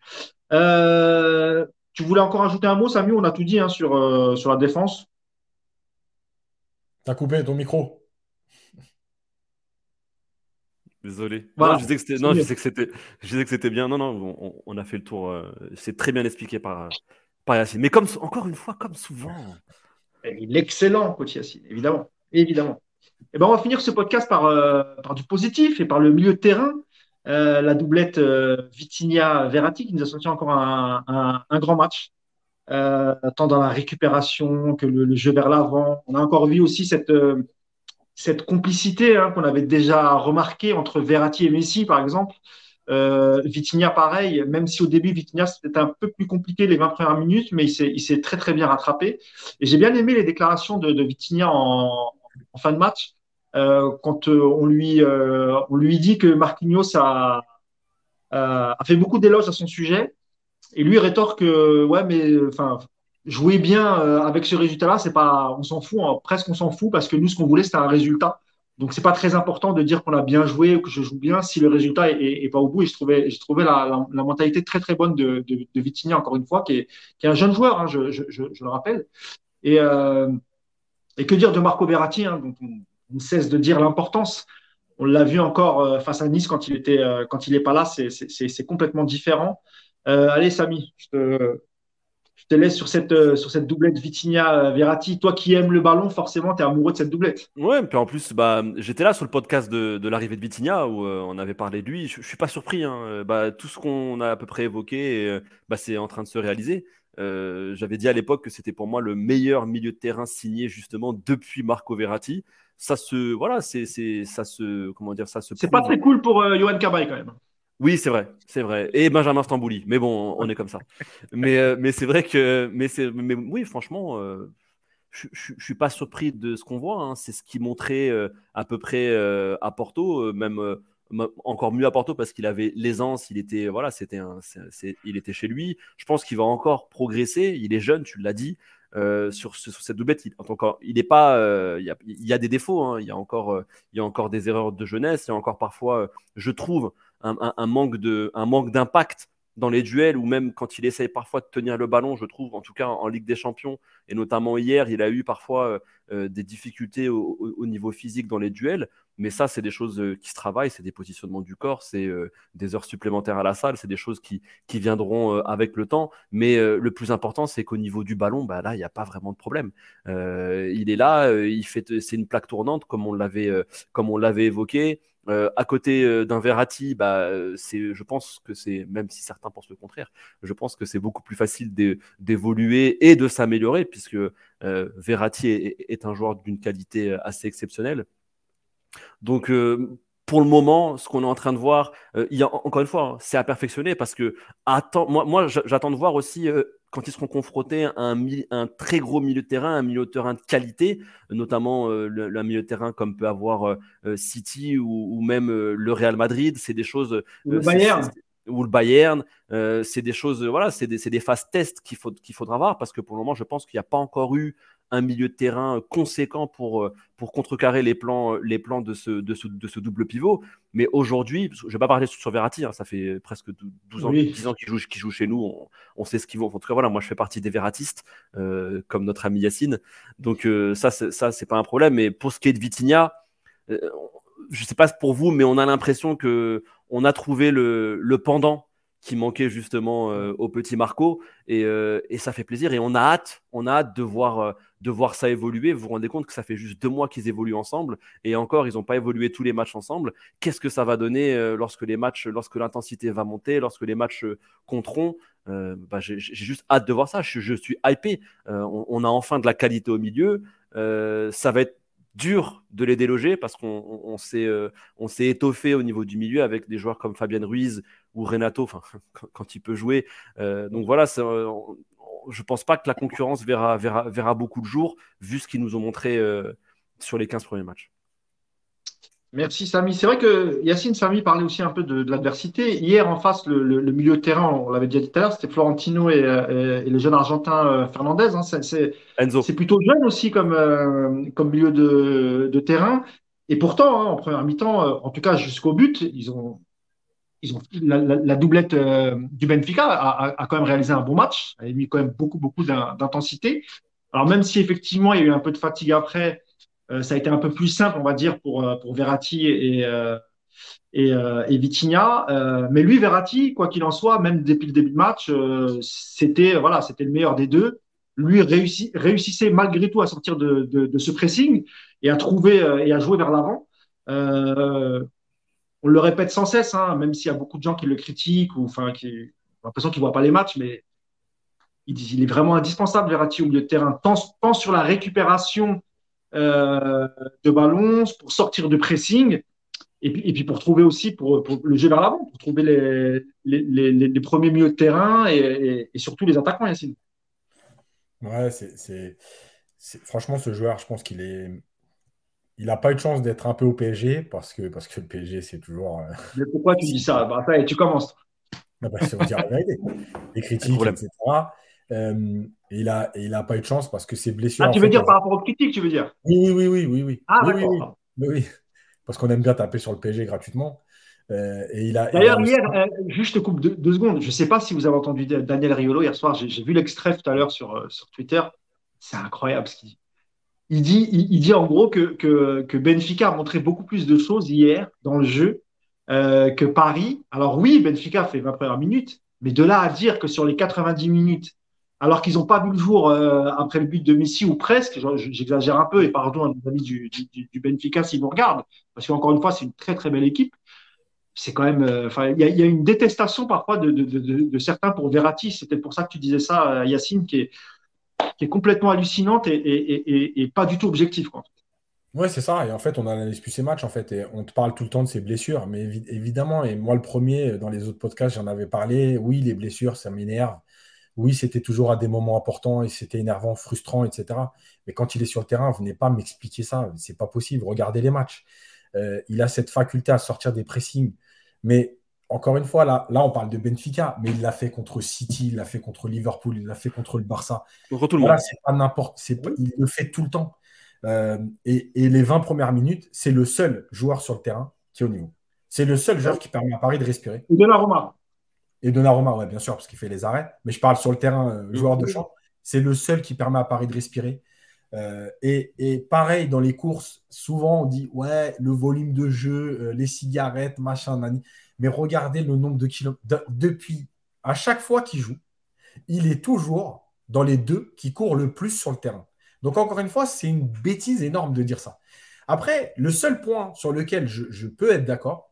tu voulais encore ajouter un mot, Samuel On a tout dit sur, sur la défense. Tu as coupé ton micro. Désolé. Non, je disais que c'était, non, je que c'était, je disais que c'était bien. Non, non, on, a fait le tour. Euh, c'est très bien expliqué par, par Yacine. Mais comme encore une fois, comme souvent. L'excellent coach Yacine, évidemment, évidemment. Et eh ben, on va finir ce podcast par, euh, par du positif et par le milieu de terrain. Euh, la doublette Vitinia-Verratti qui nous a sorti encore un, un, grand match, tant dans la récupération que le, le jeu vers l'avant. On a encore vu aussi cette cette complicité hein, qu'on avait déjà remarqué entre Verratti et Messi, par exemple. Euh, pareil, même si au début, Vitinha, c'était un peu plus compliqué les 20 premières minutes, mais il s'est très, très bien rattrapé. Et j'ai bien aimé les déclarations de, de en, fin de match, quand on lui on lui dit que Marquinhos a a fait beaucoup d'éloges à son sujet et lui rétorque ouais mais enfin jouer bien avec ce résultat-là c'est pas on s'en fout hein, presque on s'en fout parce que nous ce qu'on voulait c'était un résultat donc, c'est pas très important de dire qu'on a bien joué ou que je joue bien si le résultat est, pas au bout. Et je trouvais, j'ai trouvé la, mentalité très très bonne de, de, encore une fois, qui est, un jeune joueur, hein, je, le rappelle. Euh, et, que dire de Marco Verratti, hein, dont on, ne cesse de dire l'importance. On l'a vu encore euh, face à Nice quand il était, euh, quand il n'est pas là, c'est complètement différent. allez, Samy, je te, je te laisse sur cette, euh, sur cette doublette Vitinha-Verratti. Toi qui aimes le ballon, forcément, tu es amoureux de cette doublette. Ouais, puis en plus, bah, j'étais là sur le podcast de, de l'arrivée de Vitinha où euh, on avait parlé de lui. Je, ne suis pas surpris. Hein. Euh, bah, tout ce qu'on a à peu près évoqué, bah, c'est en train de se réaliser. J'avais dit à l'époque que c'était pour moi le meilleur milieu de terrain signé justement depuis Marco Verratti. Ça se, voilà, c'est, ça se, comment dire, ça se. C'est pas très cool pour Johan Cabaye quand même. Oui, c'est vrai, c'est vrai. Et Benjamin Stambouli. Mais bon, on est comme ça. mais euh, mais c'est vrai que. Mais, mais oui, franchement, euh, je ne suis pas surpris de ce qu'on voit. Hein. C'est ce qui montrait euh, à peu près à Porto, même encore mieux à Porto parce qu'il avait l'aisance. Il était, voilà, c'était il était chez lui. Je pense qu'il va encore progresser. Il est jeune, tu l'as dit. sur, cette doublette, il, encore, il est pas, il y, a, il, y a, des défauts, hein. il, y a encore, il y a encore des erreurs de jeunesse, il y a encore parfois, je trouve, un, manque de, un manque d'impact dans les duels ou même quand il essaye parfois de tenir le ballon, je trouve, en tout cas en Ligue des Champions, et notamment hier, il a eu parfois euh, euh, des difficultés au, niveau physique dans les duels. Mais ça, c'est des choses euh, qui se travaillent, c'est des positionnements du corps, c'est des heures supplémentaires à la salle, c'est des choses qui, qui viendront avec le temps. Mais le plus important, c'est qu'au niveau du ballon, bah, là, il n'y a pas vraiment de problème. il est là, il fait, c'est une plaque tournante, comme on l'avait, comme on l'avait évoqué. Euh, à côté euh, d'un Verratti, bah, c'est, je pense que c'est, même si certains pensent le contraire, je pense que c'est beaucoup plus facile d'évoluer et de s'améliorer, puisque euh, Verratti est, un joueur d'une qualité assez exceptionnelle. Donc, pour le moment, ce qu'on est en train de voir, il y a, encore une fois, hein, c'est à perfectionner parce que attends, moi, moi j'attends de voir aussi quand ils seront confrontés à un, très gros milieu de terrain, un milieu de terrain de qualité, notamment euh, le, milieu de terrain comme peut avoir euh, euh, City ou, même le Real Madrid, c'est des choses. le Bayern. Ou le Bayern, c'est des choses, voilà, c'est des, des, phases qu'il faut, qu'il faudra voir parce que pour le moment, je pense qu'il n'y a pas encore eu un milieu de terrain conséquent pour, euh, pour contrecarrer les plans, les plans de, ce, de, ce, de ce double pivot. Mais aujourd'hui, je ne vais pas parler sur Verratti, hein, ça fait presque 12 ans, 10 ans qu'il joue, joue, chez nous, on, sait ce qu'ils vont. En tout cas, voilà, moi je fais partie des Verratistes, euh, comme notre ami Yacine. Donc euh, ça, ça, c'est pas un problème. Mais pour ce qui est de Vitinha, je ne sais pas pour vous, mais on a l'impression que on a trouvé le, le pendant qui manquait justement au petit Marco et, et, ça fait plaisir et on a hâte on a hâte de voir de voir ça évoluer. Vous vous rendez compte que ça fait juste deux mois qu'ils évoluent ensemble et encore, ils n'ont pas évolué tous les matchs ensemble. Qu'est-ce que ça va donner euh, lorsque les matchs, lorsque l'intensité va monter, lorsque les matchs euh, compteront? Euh, bah, J'ai juste hâte de voir ça. Je, suis hypé. On, a enfin de la qualité au milieu. ça va être dur de les déloger parce qu'on s'est étoffé au niveau du milieu avec des joueurs comme Fabien Ruiz ou Renato quand, il peut jouer. donc voilà, je pense pas que la concurrence verra, verra, verra beaucoup de jours, vu ce qu'ils nous ont montré euh, sur les 15 premiers matchs. Merci Samy. C'est vrai que Yacine Samy parlait aussi un peu de, l'adversité. Hier, en face, le, milieu de terrain, on l'avait déjà dit tout à l'heure, c'était Florentino et, euh, le jeune Argentin euh, Fernandez. Hein. C'est plutôt jeune aussi comme, comme milieu de, terrain. Et pourtant, hein, en première mi-temps, en tout cas jusqu'au but, ils ont, ils ont, la, doublette euh, du Benfica a, quand même réalisé un bon match, a mis quand même beaucoup, beaucoup d'intensité. Alors même si effectivement il y a eu un peu de fatigue après, euh, ça a été un peu plus simple, on va dire, pour, euh, pour Verratti et, et, et Vitinha. mais lui, Verratti, quoi qu'il en soit, même depuis le début de match, c'était voilà, c'était le meilleur des deux. Lui réussi, réussissait malgré tout à sortir de, de, de ce pressing et à trouver et à jouer vers l'avant on le répète sans cesse, hein, même s'il y a beaucoup de gens qui le critiquent ou enfin qui ont l'impression qu'ils ne voient pas les matchs, mais il, il, est vraiment indispensable, Verratti, au milieu de terrain, tant, sur la récupération euh, de ballons, pour sortir de pressing, et puis, et puis pour trouver aussi pour, le jeu vers l'avant, pour trouver les, les, premiers milieux de terrain et, surtout les attaquants, Yacine. Ouais, c'est franchement ce joueur, je pense qu'il est il n'a pas eu de chance d'être un peu au PSG parce que, parce que le PSG, c'est toujours. Euh, Mais pourquoi tu dis ça? Bah, Tu commences. Bah, bah, dire la vérité. Les critiques, etc. Euh, et il n'a il a pas eu de chance parce que ses blessures. Ah, tu veux dire par rapport aux critiques, tu veux dire? Oui, oui, oui, oui, oui. Ah, oui, oui, Parce qu'on aime bien taper sur le PSG gratuitement. Euh, et il a. D'ailleurs, hier, juste je te coupe deux, secondes. Je ne sais pas si vous avez entendu Daniel Riolo hier soir. J'ai vu l'extrait tout à l'heure sur, sur Twitter. C'est incroyable ce qu'il dit il dit, il, dit en gros que, que, Benfica a montré beaucoup plus de choses hier dans le jeu euh, que Paris. Alors oui, Benfica fait 20 premières minutes, mais de là à dire que sur les 90 minutes, alors qu'ils n'ont pas vu le jour euh, après le but de Messi ou presque, j'exagère un peu et pardon à nos amis du, du, Benfica s'ils nous regardent, parce qu'encore une fois, c'est une très très belle équipe. C'est quand même, euh, enfin, il y, a une détestation parfois de, certains pour Verratti. C'était pour ça que tu disais ça, Yacine, qui est, qui est complètement hallucinante et, pas du tout objective. Quoi. Ouais, c'est ça. Et en fait, on analyse plus ces matchs, en fait, et on te parle tout le temps de ces blessures. Mais évidemment, et moi, le premier, dans les autres podcasts, j'en avais parlé. Oui, les blessures, ça m'énerve. Oui, c'était toujours à des moments importants et c'était énervant, frustrant, etc. Mais quand il est sur le terrain, venez pas m'expliquer ça. C'est pas possible. Regardez les matchs. Euh, il a cette faculté à sortir des pressings. Mais encore une fois, là, là, on parle de Benfica, mais il l'a fait contre City, il l'a fait contre Liverpool, il l'a fait contre le Barça. Contre tout le monde. c'est pas n'importe, il le fait tout le temps. Euh, et, les 20 premières minutes, c'est le seul joueur sur le terrain qui est au niveau. C'est le seul joueur qui permet à Paris de respirer. Et. Et Donnarumma, ouais, bien sûr, parce qu'il fait les arrêts. Mais je parle sur le terrain, euh, joueur de champ. C'est le seul qui permet à Paris de respirer. Euh, et, et, pareil, dans les courses, souvent on dit ouais, le volume de jeu, les cigarettes, machin, nani mais regardez le nombre de kilomètres. depuis, à chaque fois qu'il joue, il est toujours dans les deux qui courent le plus sur le terrain. Donc, encore une fois, c'est une bêtise énorme de dire ça. Après, le seul point sur lequel je, peux être d'accord,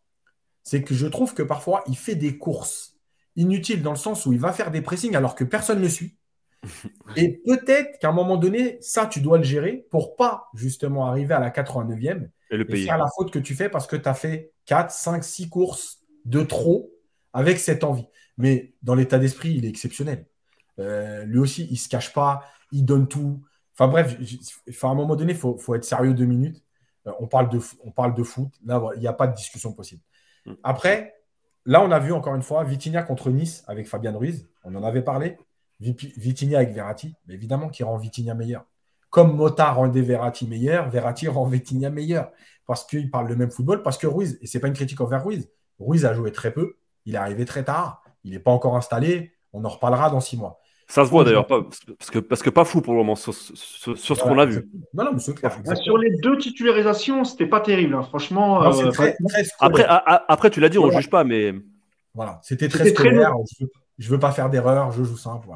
c'est que je trouve que parfois, il fait des courses inutiles dans le sens où il va faire des pressings alors que personne ne suit. Et peut-être qu'à un moment donné, ça, tu dois le gérer pour pas justement arriver à la 89e et, le faire la faute que tu fais parce que tu as fait 4, 5, 6 courses de trop avec cette envie. Mais dans l'état d'esprit, il est exceptionnel. Euh, lui aussi, il ne se cache pas, il donne tout. Enfin bref, à un moment donné, il faut, être sérieux deux minutes. Euh, on, parle de, on parle de foot. Là, il n'y a pas de discussion possible. Mm. Après, là, on a vu encore une fois Vitinha contre Nice avec Fabian Ruiz. On en avait parlé. Vitinha avec Verratti. Mais évidemment, qui rend Vitinha meilleur. Comme Mota rendait Verratti meilleur, Verratti rend Vitinha meilleur. Parce qu'il parle le même football. Parce que Ruiz, et ce n'est pas une critique envers Ruiz, Ruiz a joué très peu. Il est arrivé très tard. Il n'est pas encore installé. On en reparlera dans six mois. Ça se voit d'ailleurs, parce que, parce que pas fou pour le moment sur, ce qu'on a vu. Non, non, mais c'est clair. Sur les deux titularisations, c'était pas terrible, hein. franchement. Euh, après, après, tu l'as dit, on ne juge pas, mais. Voilà, c'était très scolaire. Je ne veux, pas faire d'erreur, je joue simple.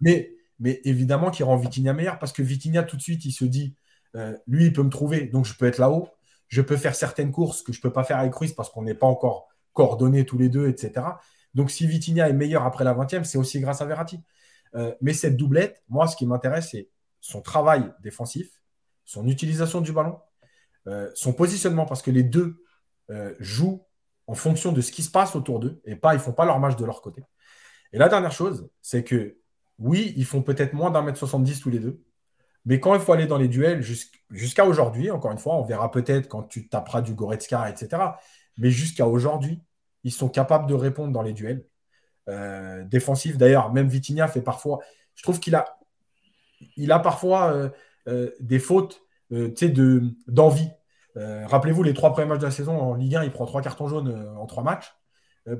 Mais, mais évidemment qu'il rend Vitinha meilleur parce que Vitinha, tout de suite, il se dit euh, lui, il peut me trouver, donc je peux être là-haut. Je peux faire certaines courses que je ne peux pas faire avec Ruiz parce qu'on n'est pas encore coordonnés tous les deux, etc. Donc si Vitinha est meilleur après la 20e, c'est aussi grâce à Verratti. Euh, mais cette doublette, moi, ce qui m'intéresse, c'est son travail défensif, son utilisation du ballon, euh, son positionnement, parce que les deux euh, jouent en fonction de ce qui se passe autour d'eux et pas, ils font pas leur match de leur côté. Et la dernière chose, c'est que oui, ils font peut-être moins d'un mètre 70 tous les deux, mais quand il faut aller dans les duels, jusqu'à aujourd'hui, encore une fois, on verra peut-être quand tu taperas du Goretzka, etc. Mais jusqu'à aujourd'hui, ils sont capables de répondre dans les duels euh, défensifs. D'ailleurs, même Vitinha fait parfois. Je trouve qu'il a, il a parfois euh, euh, des fautes de, d'envie. rappelez-vous, les trois premiers matchs de la saison en Ligue 1, il prend trois cartons jaunes en trois matchs.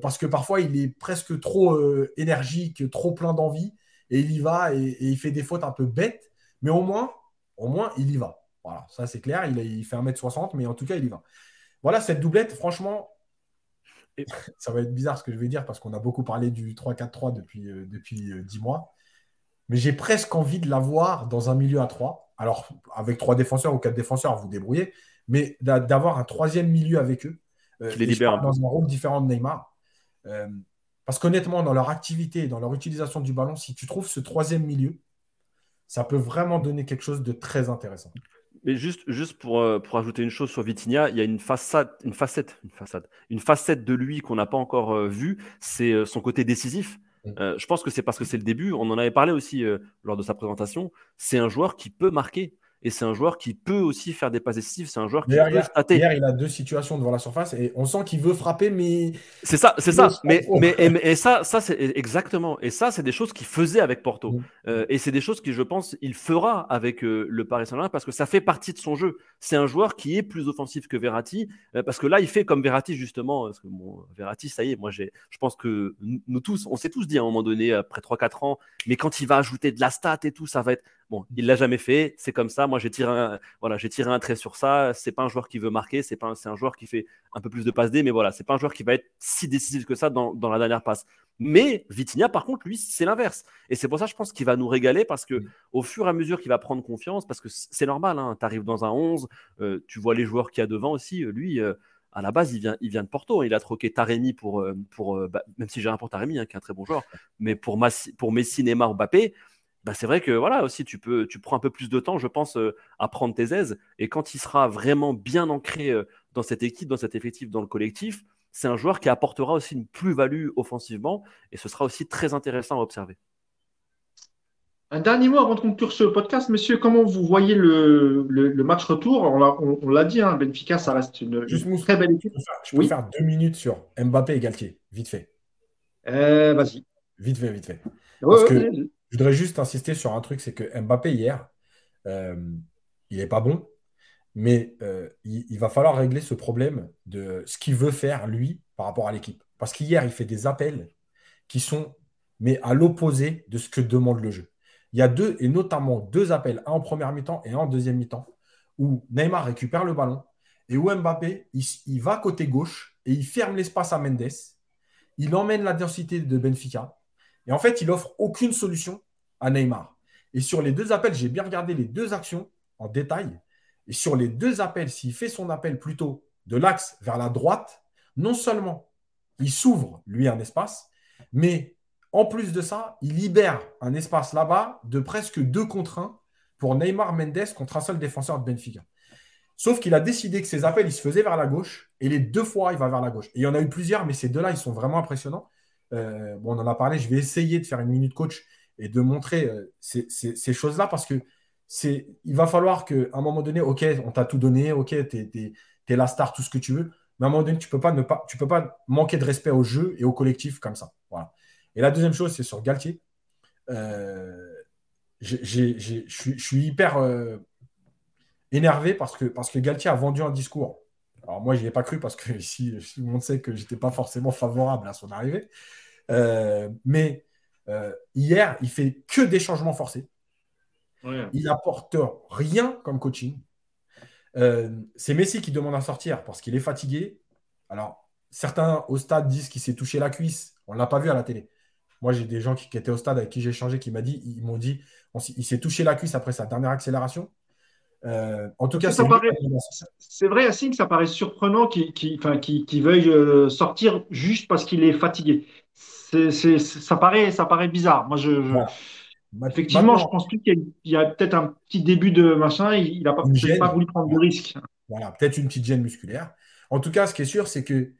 parce que parfois, il est presque trop énergique, trop plein d'envie. Et il y va et, il fait des fautes un peu bêtes. Mais au moins, au moins il y va. Voilà, ça c'est clair. Il, il fait 1m60, mais en tout cas, il y va. Voilà, cette doublette, franchement, ça va être bizarre ce que je vais dire parce qu'on a beaucoup parlé du 3-4-3 depuis, euh, depuis 10 euh, mois. Mais j'ai presque envie de l'avoir dans un milieu à 3. Alors, avec 3 défenseurs ou 4 défenseurs, vous débrouillez. Mais d'avoir un troisième milieu avec eux. Euh, les libère dans un rôle différent de Neymar. parce qu'honnêtement, dans leur activité, dans leur utilisation du ballon, si tu trouves ce troisième milieu, ça peut vraiment donner quelque chose de très intéressant. Mais juste, juste pour, euh, pour ajouter une chose sur Vitinha, il y a une façade, une facette, une façade, une facette de lui qu'on n'a pas encore euh, vue, c'est euh, son côté décisif. Je pense que c'est parce que c'est le début. On en avait parlé aussi lors de sa présentation. C'est un joueur qui peut marquer. Et c'est un joueur qui peut aussi faire des passes décisives. C'est un joueur qui peut hier, stater. hier, il a deux situations devant la surface et on sent qu'il veut frapper, mais C'est ça, c'est ça. Mais, trop. mais, et, et ça, ça c'est exactement. Et ça, c'est des choses qu'il faisait avec Porto. Mm. Euh, et c'est des choses qui, je pense, il fera avec euh, le Paris Saint-Germain parce que ça fait partie de son jeu. C'est un joueur qui est plus offensif que Verratti euh, parce que là, il fait comme Verratti justement. Parce que bon, Verratti, ça y est, moi, j'ai, je pense que nous nous tous, on s'est tous dit à un moment donné, après 3-4 ans, mais quand il va ajouter de la stat et tout, ça va être. Bon, il l'a jamais fait, c'est comme ça. Moi, j'ai tiré un, voilà, j'ai tiré un trait sur ça. C'est pas un joueur qui veut marquer, c'est pas, un- c'est un joueur qui fait un peu plus de passes D, mais voilà, c'est pas un joueur qui va être si décisif que ça dans, dans la dernière passe. Mais Vitinha, par contre, lui, c'est l'inverse. Et c'est pour ça, je pense qu'il va nous régaler parce que Mm. au fur et à mesure qu'il va prendre confiance, parce que c'est normal, hein, tu arrives dans un 11, euh, tu vois les joueurs qu'il y a devant aussi. euh, lui, euh, à la base, il vient, il vient de Porto. Il a troqué Taremi pour, pour bah, même si j'ai un pour Taremi, hein, qui est un très bon joueur, mais pour, Massi- pour Messi, Neymar, Mbappé. Bah, c'est vrai que voilà aussi tu peux tu prends un peu plus de temps je pense euh, à prendre tes aises et quand il sera vraiment bien ancré euh, dans cette équipe dans cet effectif dans le collectif c'est un joueur qui apportera aussi une plus-value offensivement et ce sera aussi très intéressant à observer. Un dernier mot avant de conclure ce podcast, messieurs. Comment vous voyez le, le- le match retour? On l'a on- on l'a dit, hein, Benfica, ça reste une, Juste, une très belle je équipe. peux faire, je peux Oui. faire deux minutes sur Mbappé et Galtier, vite fait. Euh, vas-y. Vite fait, vite fait. Ouais, Parce ouais, que-. Je voudrais juste insister sur un truc, c'est que Mbappé hier, euh, il n'est pas bon, mais euh, il, va falloir régler ce problème de ce qu'il veut faire lui par rapport à l'équipe. Parce qu'hier, il fait des appels qui sont mais à l'opposé de ce que demande le jeu. Il y a deux, et notamment deux appels, un en première mi-temps et un en deuxième mi-temps, où Neymar récupère le ballon et où Mbappé, il va côté gauche et il ferme l'espace à Mendes. Il emmène la densité de Benfica. Et en fait, il offre aucune solution à Neymar. Et sur les deux appels, j'ai bien regardé les deux actions en détail. Et sur les deux appels, s'il fait son appel plutôt de l'axe vers la droite, non seulement il s'ouvre, lui, un espace, mais en plus de ça, il libère un espace là-bas de presque deux contre un pour Neymar Mendes contre un seul défenseur de Benfica. Sauf qu'il a décidé que ses appels, ils se faisaient vers la gauche, et les deux fois, il va vers la gauche. Et il y en a eu plusieurs, mais ces deux-là, ils sont vraiment impressionnants. Euh, on en a parlé, je vais essayer de faire une minute coach et de montrer euh, ces, choses-là parce que c'est, il va falloir qu'à un moment donné, ok, on t'a tout donné, ok, t'es, t'es la star, tout ce que tu veux, mais à un moment donné, tu ne peux pas manquer de respect au jeu et au collectif comme ça. Et la deuxième chose, c'est sur Galtier. Euh, je suis- hyper énervé parce que Galtier a vendu un discours. Alors moi, je n'y ai pas cru parce que ici, tout le monde sait que j'étais pas forcément favorable à son arrivée. Euh, mais euh, hier, il fait que des changements forcés. Ouais. Il apporte rien comme coaching. Euh, c'est Messi qui demande à sortir parce qu'il est fatigué. Alors, certains au stade disent qu'il s'est touché la cuisse. On ne l'a pas vu à la télé. Moi, j'ai des gens qui, qui étaient au stade avec qui j'ai échangé qui m'a dit, ils m'ont dit, on il s'est touché la cuisse après sa dernière accélération. Euh, en tout cas, c'est vrai, Yacine, que ça paraît surprenant qu'il veuille euh, sortir juste parce qu'il est fatigué. Ça paraît, ça paraît bizarre. Moi, je, je- Voilà. Ma- effectivement, maintenant, je pense qu'il y a, peut-être un petit début de machin. Il n'a pas, voulu prendre de risques. Voilà, peut-être une petite gêne musculaire. En tout cas, ce qui est sûr, c'est que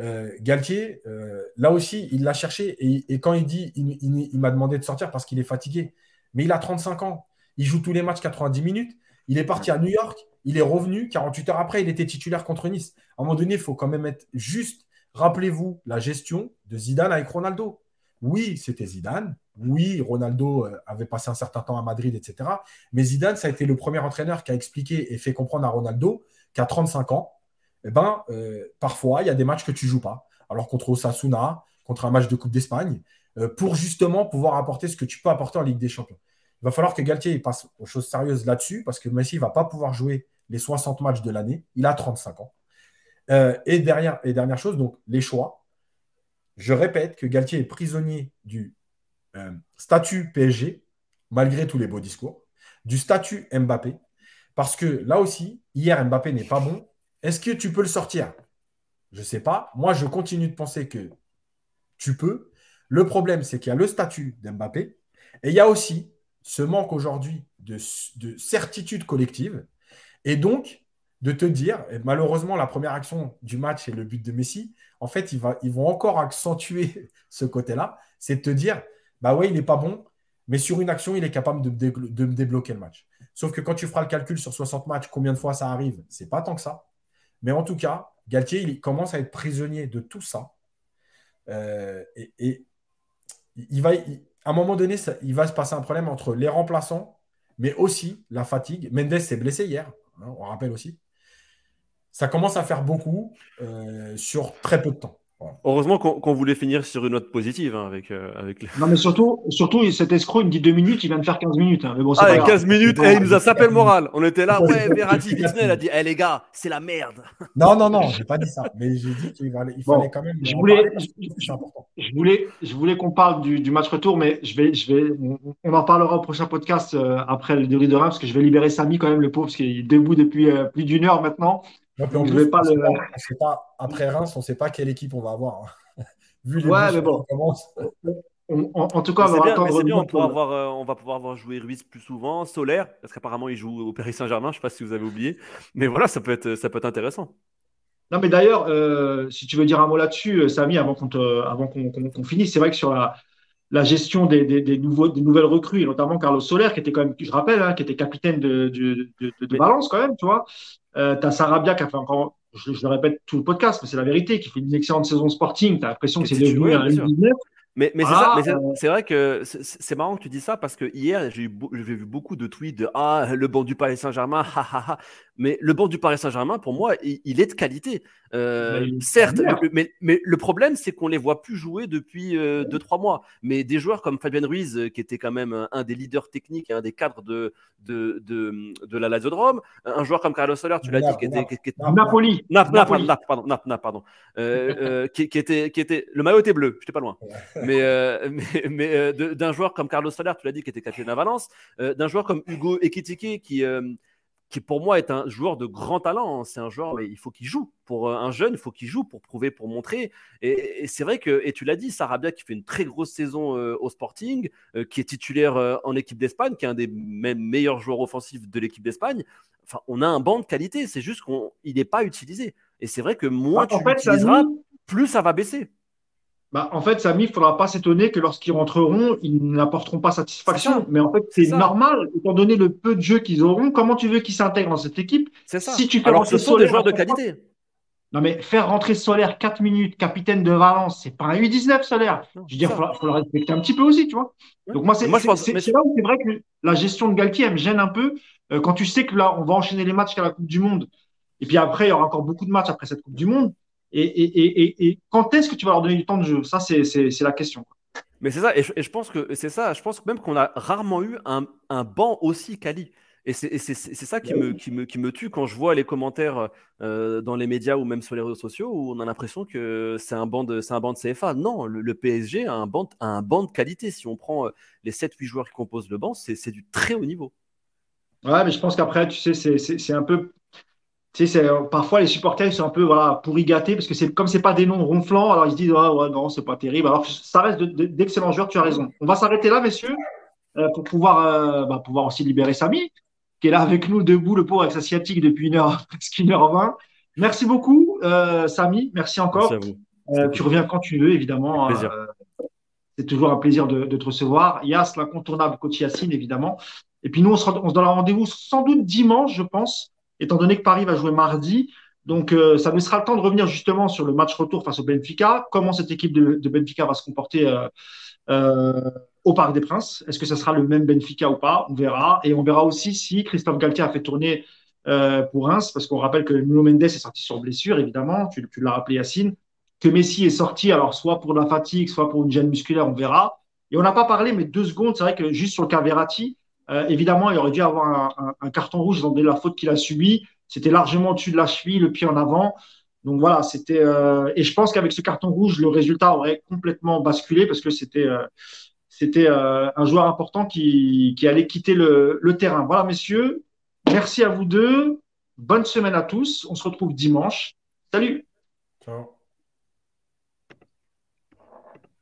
euh, Galtier, euh, là aussi, il l'a cherché et, et quand il dit, il, il- il m'a demandé de sortir parce qu'il est fatigué. Mais il a 35 ans. Il joue tous les matchs 90 minutes. Il est parti à New York. Il est revenu. 48 heures après, il était titulaire contre Nice. À un moment donné, il faut quand même être juste. Rappelez-vous la gestion de Zidane avec Ronaldo. Oui, c'était Zidane. Oui, Ronaldo euh, avait passé un certain temps à Madrid, etc. Mais Zidane, ça a été le premier entraîneur qui a expliqué et fait comprendre à Ronaldo qu'à 35 ans, eh ben, euh, parfois, il y a des matchs que tu joues pas. Alors contre Osasuna, contre un match de Coupe d'Espagne, euh, pour justement pouvoir apporter ce que tu peux apporter en Ligue des Champions. Il va falloir que Galtier passe aux choses sérieuses là-dessus, parce que Messi ne va pas pouvoir jouer les 60 matchs de l'année. Il a 35 ans. Euh, et, et dernière chose, donc les choix. Je répète que Galtier est prisonnier du euh, statut PSG, malgré tous les beaux discours, du statut Mbappé, parce que là aussi, hier, Mbappé n'est pas bon. Est-ce que tu peux le sortir? Je ne sais pas. Moi, je continue de penser que tu peux. Le problème, c'est qu'il y a le statut d'Mbappé et il y a aussi ce manque aujourd'hui de, de certitude collective et donc de te dire, malheureusement, la première action du match et le but de Messi, en fait, ils, vont encore accentuer ce côté-là, c'est de te dire, bah ouais, il n'est pas bon, mais sur une action, il est capable de, de me débloquer le match. Sauf que quand tu feras le calcul sur 60 matchs, combien de fois ça arrive, c'est pas tant que ça. Mais en tout cas, Galtier, il commence à être prisonnier de tout ça. Euh, et, il va, à un moment donné, il va se passer un problème entre les remplaçants, mais aussi la fatigue. Mendes s'est blessé hier, hein, on rappelle aussi. Ça commence à faire beaucoup euh, sur très peu de temps. Heureusement qu'on voulait finir sur une note positive hein, avec, euh, avec Non, mais surtout, surtout, cet escroc, il me dit deux minutes, il vient de faire 15 minutes. Hein. Mais bon, ah, 15 minutes, et eh, il nous a sapé le moral. On était là, ouais, Verratti, Disney, il a dit, hé les gars, c'est la merde. Non, non, non, j'ai pas dit ça. Mais j'ai dit qu'il fallait, il fallait quand même. Je voulais, je voulais, je voulais qu'on parle du, du, match retour, mais je vais, je vais, on, en parlera au prochain podcast euh, après le déroulé de Reims, parce que je vais libérer Samy quand même, le pauvre, parce qu'il est debout depuis euh, plus d'une heure maintenant. Vais pas le... pas, après Reims, on ne sait pas quelle équipe on va avoir. Hein ouais, mais bon. en, tout cas, on va attendre. Bien, on, euh, on, va pouvoir voir jouer Ruiz plus souvent, Solaire, parce qu'apparemment il joue au Paris Saint-Germain. Je ne sais pas si vous avez oublié, mais voilà, ça peut être, ça peut être intéressant. Non, mais d'ailleurs, euh, si tu veux dire un mot là-dessus, euh, Samy, avant qu'on avant qu'on finisse, c'est vrai que sur la, la gestion des, des, des, nouveaux, des nouvelles recrues, et notamment Carlos Soler, qui était quand même, je rappelle, hein, qui était capitaine de, de, de, de Valence quand même, tu vois. Euh, tu as Sarabia qui a fait encore je, le répète tout le podcast, mais c'est la vérité, qui fait une excellente saison Sporting. Tu as l'impression que c'est devenu un 19. Mais, mais c'est vrai que c'est marrant que tu dis ça parce que hier, j'ai vu beaucoup de tweets de Ah, le banc du Paris Saint-Germain, mais le banc du Paris Saint-Germain, pour moi, il, est de qualité. Euh, certes, mais, mais, le problème, c'est qu'on les voit plus jouer depuis 2-3 euh, mois. Mais des joueurs comme Fabien Ruiz, euh, qui était quand même un des leaders techniques et un des cadres de, de, de, de la Lazodrome, un joueur comme Carlos Soler, tu l'as dit, qui était, qui, Napoli. Napoli. pardon, pardon. qui, qui, était, qui était, le maillot était bleu, j'étais pas loin. mais, mais, mais d'un joueur comme Carlos Soler, tu l'as dit, qui était capitaine à Valence, d'un joueur comme Hugo Ekitike, qui qui pour moi est un joueur de grand talent. Hein. C'est un joueur, mais il faut qu'il joue. Pour euh, un jeune, il faut qu'il joue pour prouver, pour montrer. Et, c'est vrai que, et tu l'as dit, Sarabia qui fait une très grosse saison euh, au Sporting, euh, qui est titulaire en équipe d'Espagne, qui est un des même meilleurs joueurs offensifs de l'équipe d'Espagne. Enfin, on a un banc de qualité. C'est juste qu'il n'est pas utilisé. Et c'est vrai que moins tu l'utiliseras, plus ça va baisser. Bah, en fait, Samy, il ne faudra pas s'étonner que lorsqu'ils rentreront, ils n'apporteront pas satisfaction. Mais en fait, c'est normal, étant donné le peu de jeux qu'ils auront. Comment tu veux qu'ils s'intègrent dans cette équipe C'est ça. Si tu fais Alors, ce sont des joueurs de qualité. Non, mais faire rentrer Solaire 4 minutes, capitaine de Valence, c'est pas un U19 Solaire. Je veux dire, il faut, le respecter un petit peu aussi, tu vois. Donc, moi, c'est là où c'est vrai que la gestion de Galtier, elle me gêne un peu. Euh, quand tu sais que là, on va enchaîner les matchs jusqu'à la Coupe du Monde. Et puis après, il y aura encore beaucoup de matchs après cette Coupe du Monde. Et, quand est-ce que tu vas leur donner du temps de jeu? Ça, c'est la question. Mais c'est ça, et je, pense que c'est ça. Je pense même qu'on a rarement eu un, banc aussi quali. Et c'est ça qui me, qui, me, qui me tue quand je vois les commentaires euh, dans les médias ou même sur les réseaux sociaux où on a l'impression que c'est un, banc de, un banc de CFA. Non, le, PSG a un, banc, un banc de qualité. Si on prend euh, les 7-8 joueurs qui composent le banc, c'est du très haut niveau. Ouais, mais je pense qu'après, tu sais, c'est un peu tu sais, parfois les supporters ils sont un peu voilà pourri gâtés parce que c'est comme c'est pas des noms ronflants, alors ils se disent ah, ouais non c'est pas terrible. Alors ça reste d'excellents joueurs, tu as raison. On va s'arrêter là, messieurs, euh, pour pouvoir euh, bah, pouvoir aussi libérer Samy qui est là avec nous debout le pauvre avec sa sciatique depuis une heure presque une heure vingt. Merci beaucoup euh, Samy, merci encore. Merci à vous. tu reviens quand tu veux évidemment. Hein. c'est toujours un plaisir de, de te recevoir. Yas l'incontournable coach Yacine évidemment. Et puis nous on se, on se donne rendez-vous sans doute dimanche je pense étant donné que Paris va jouer mardi. Donc, euh, ça me sera le temps de revenir justement sur le match retour face au Benfica, comment cette équipe de, Benfica va se comporter euh, euh, au Parc des Princes? Est-ce que ce sera le même Benfica ou pas? On verra. Et on verra aussi si Christophe Galtier a fait tourner pour Reims, parce qu'on rappelle que Nuno Mendes est sorti sur blessure, évidemment, tu, l'as rappelé Yacine, que Messi est sorti, alors soit pour la fatigue, soit pour une gêne musculaire, on verra. Et on n'a pas parlé, mais deux secondes, c'est vrai que juste sur le cas Verratti, euh, évidemment, il aurait dû avoir un, carton rouge dans la faute qu'il a subie. C'était largement au-dessus de la cheville, le pied en avant. Donc voilà, c'était. Euh, et je pense qu'avec ce carton rouge, le résultat aurait complètement basculé parce que c'était euh, un joueur important qui, qui allait quitter le, le, terrain. Voilà, messieurs, merci à vous deux. Bonne semaine à tous. On se retrouve dimanche. Salut. Ciao.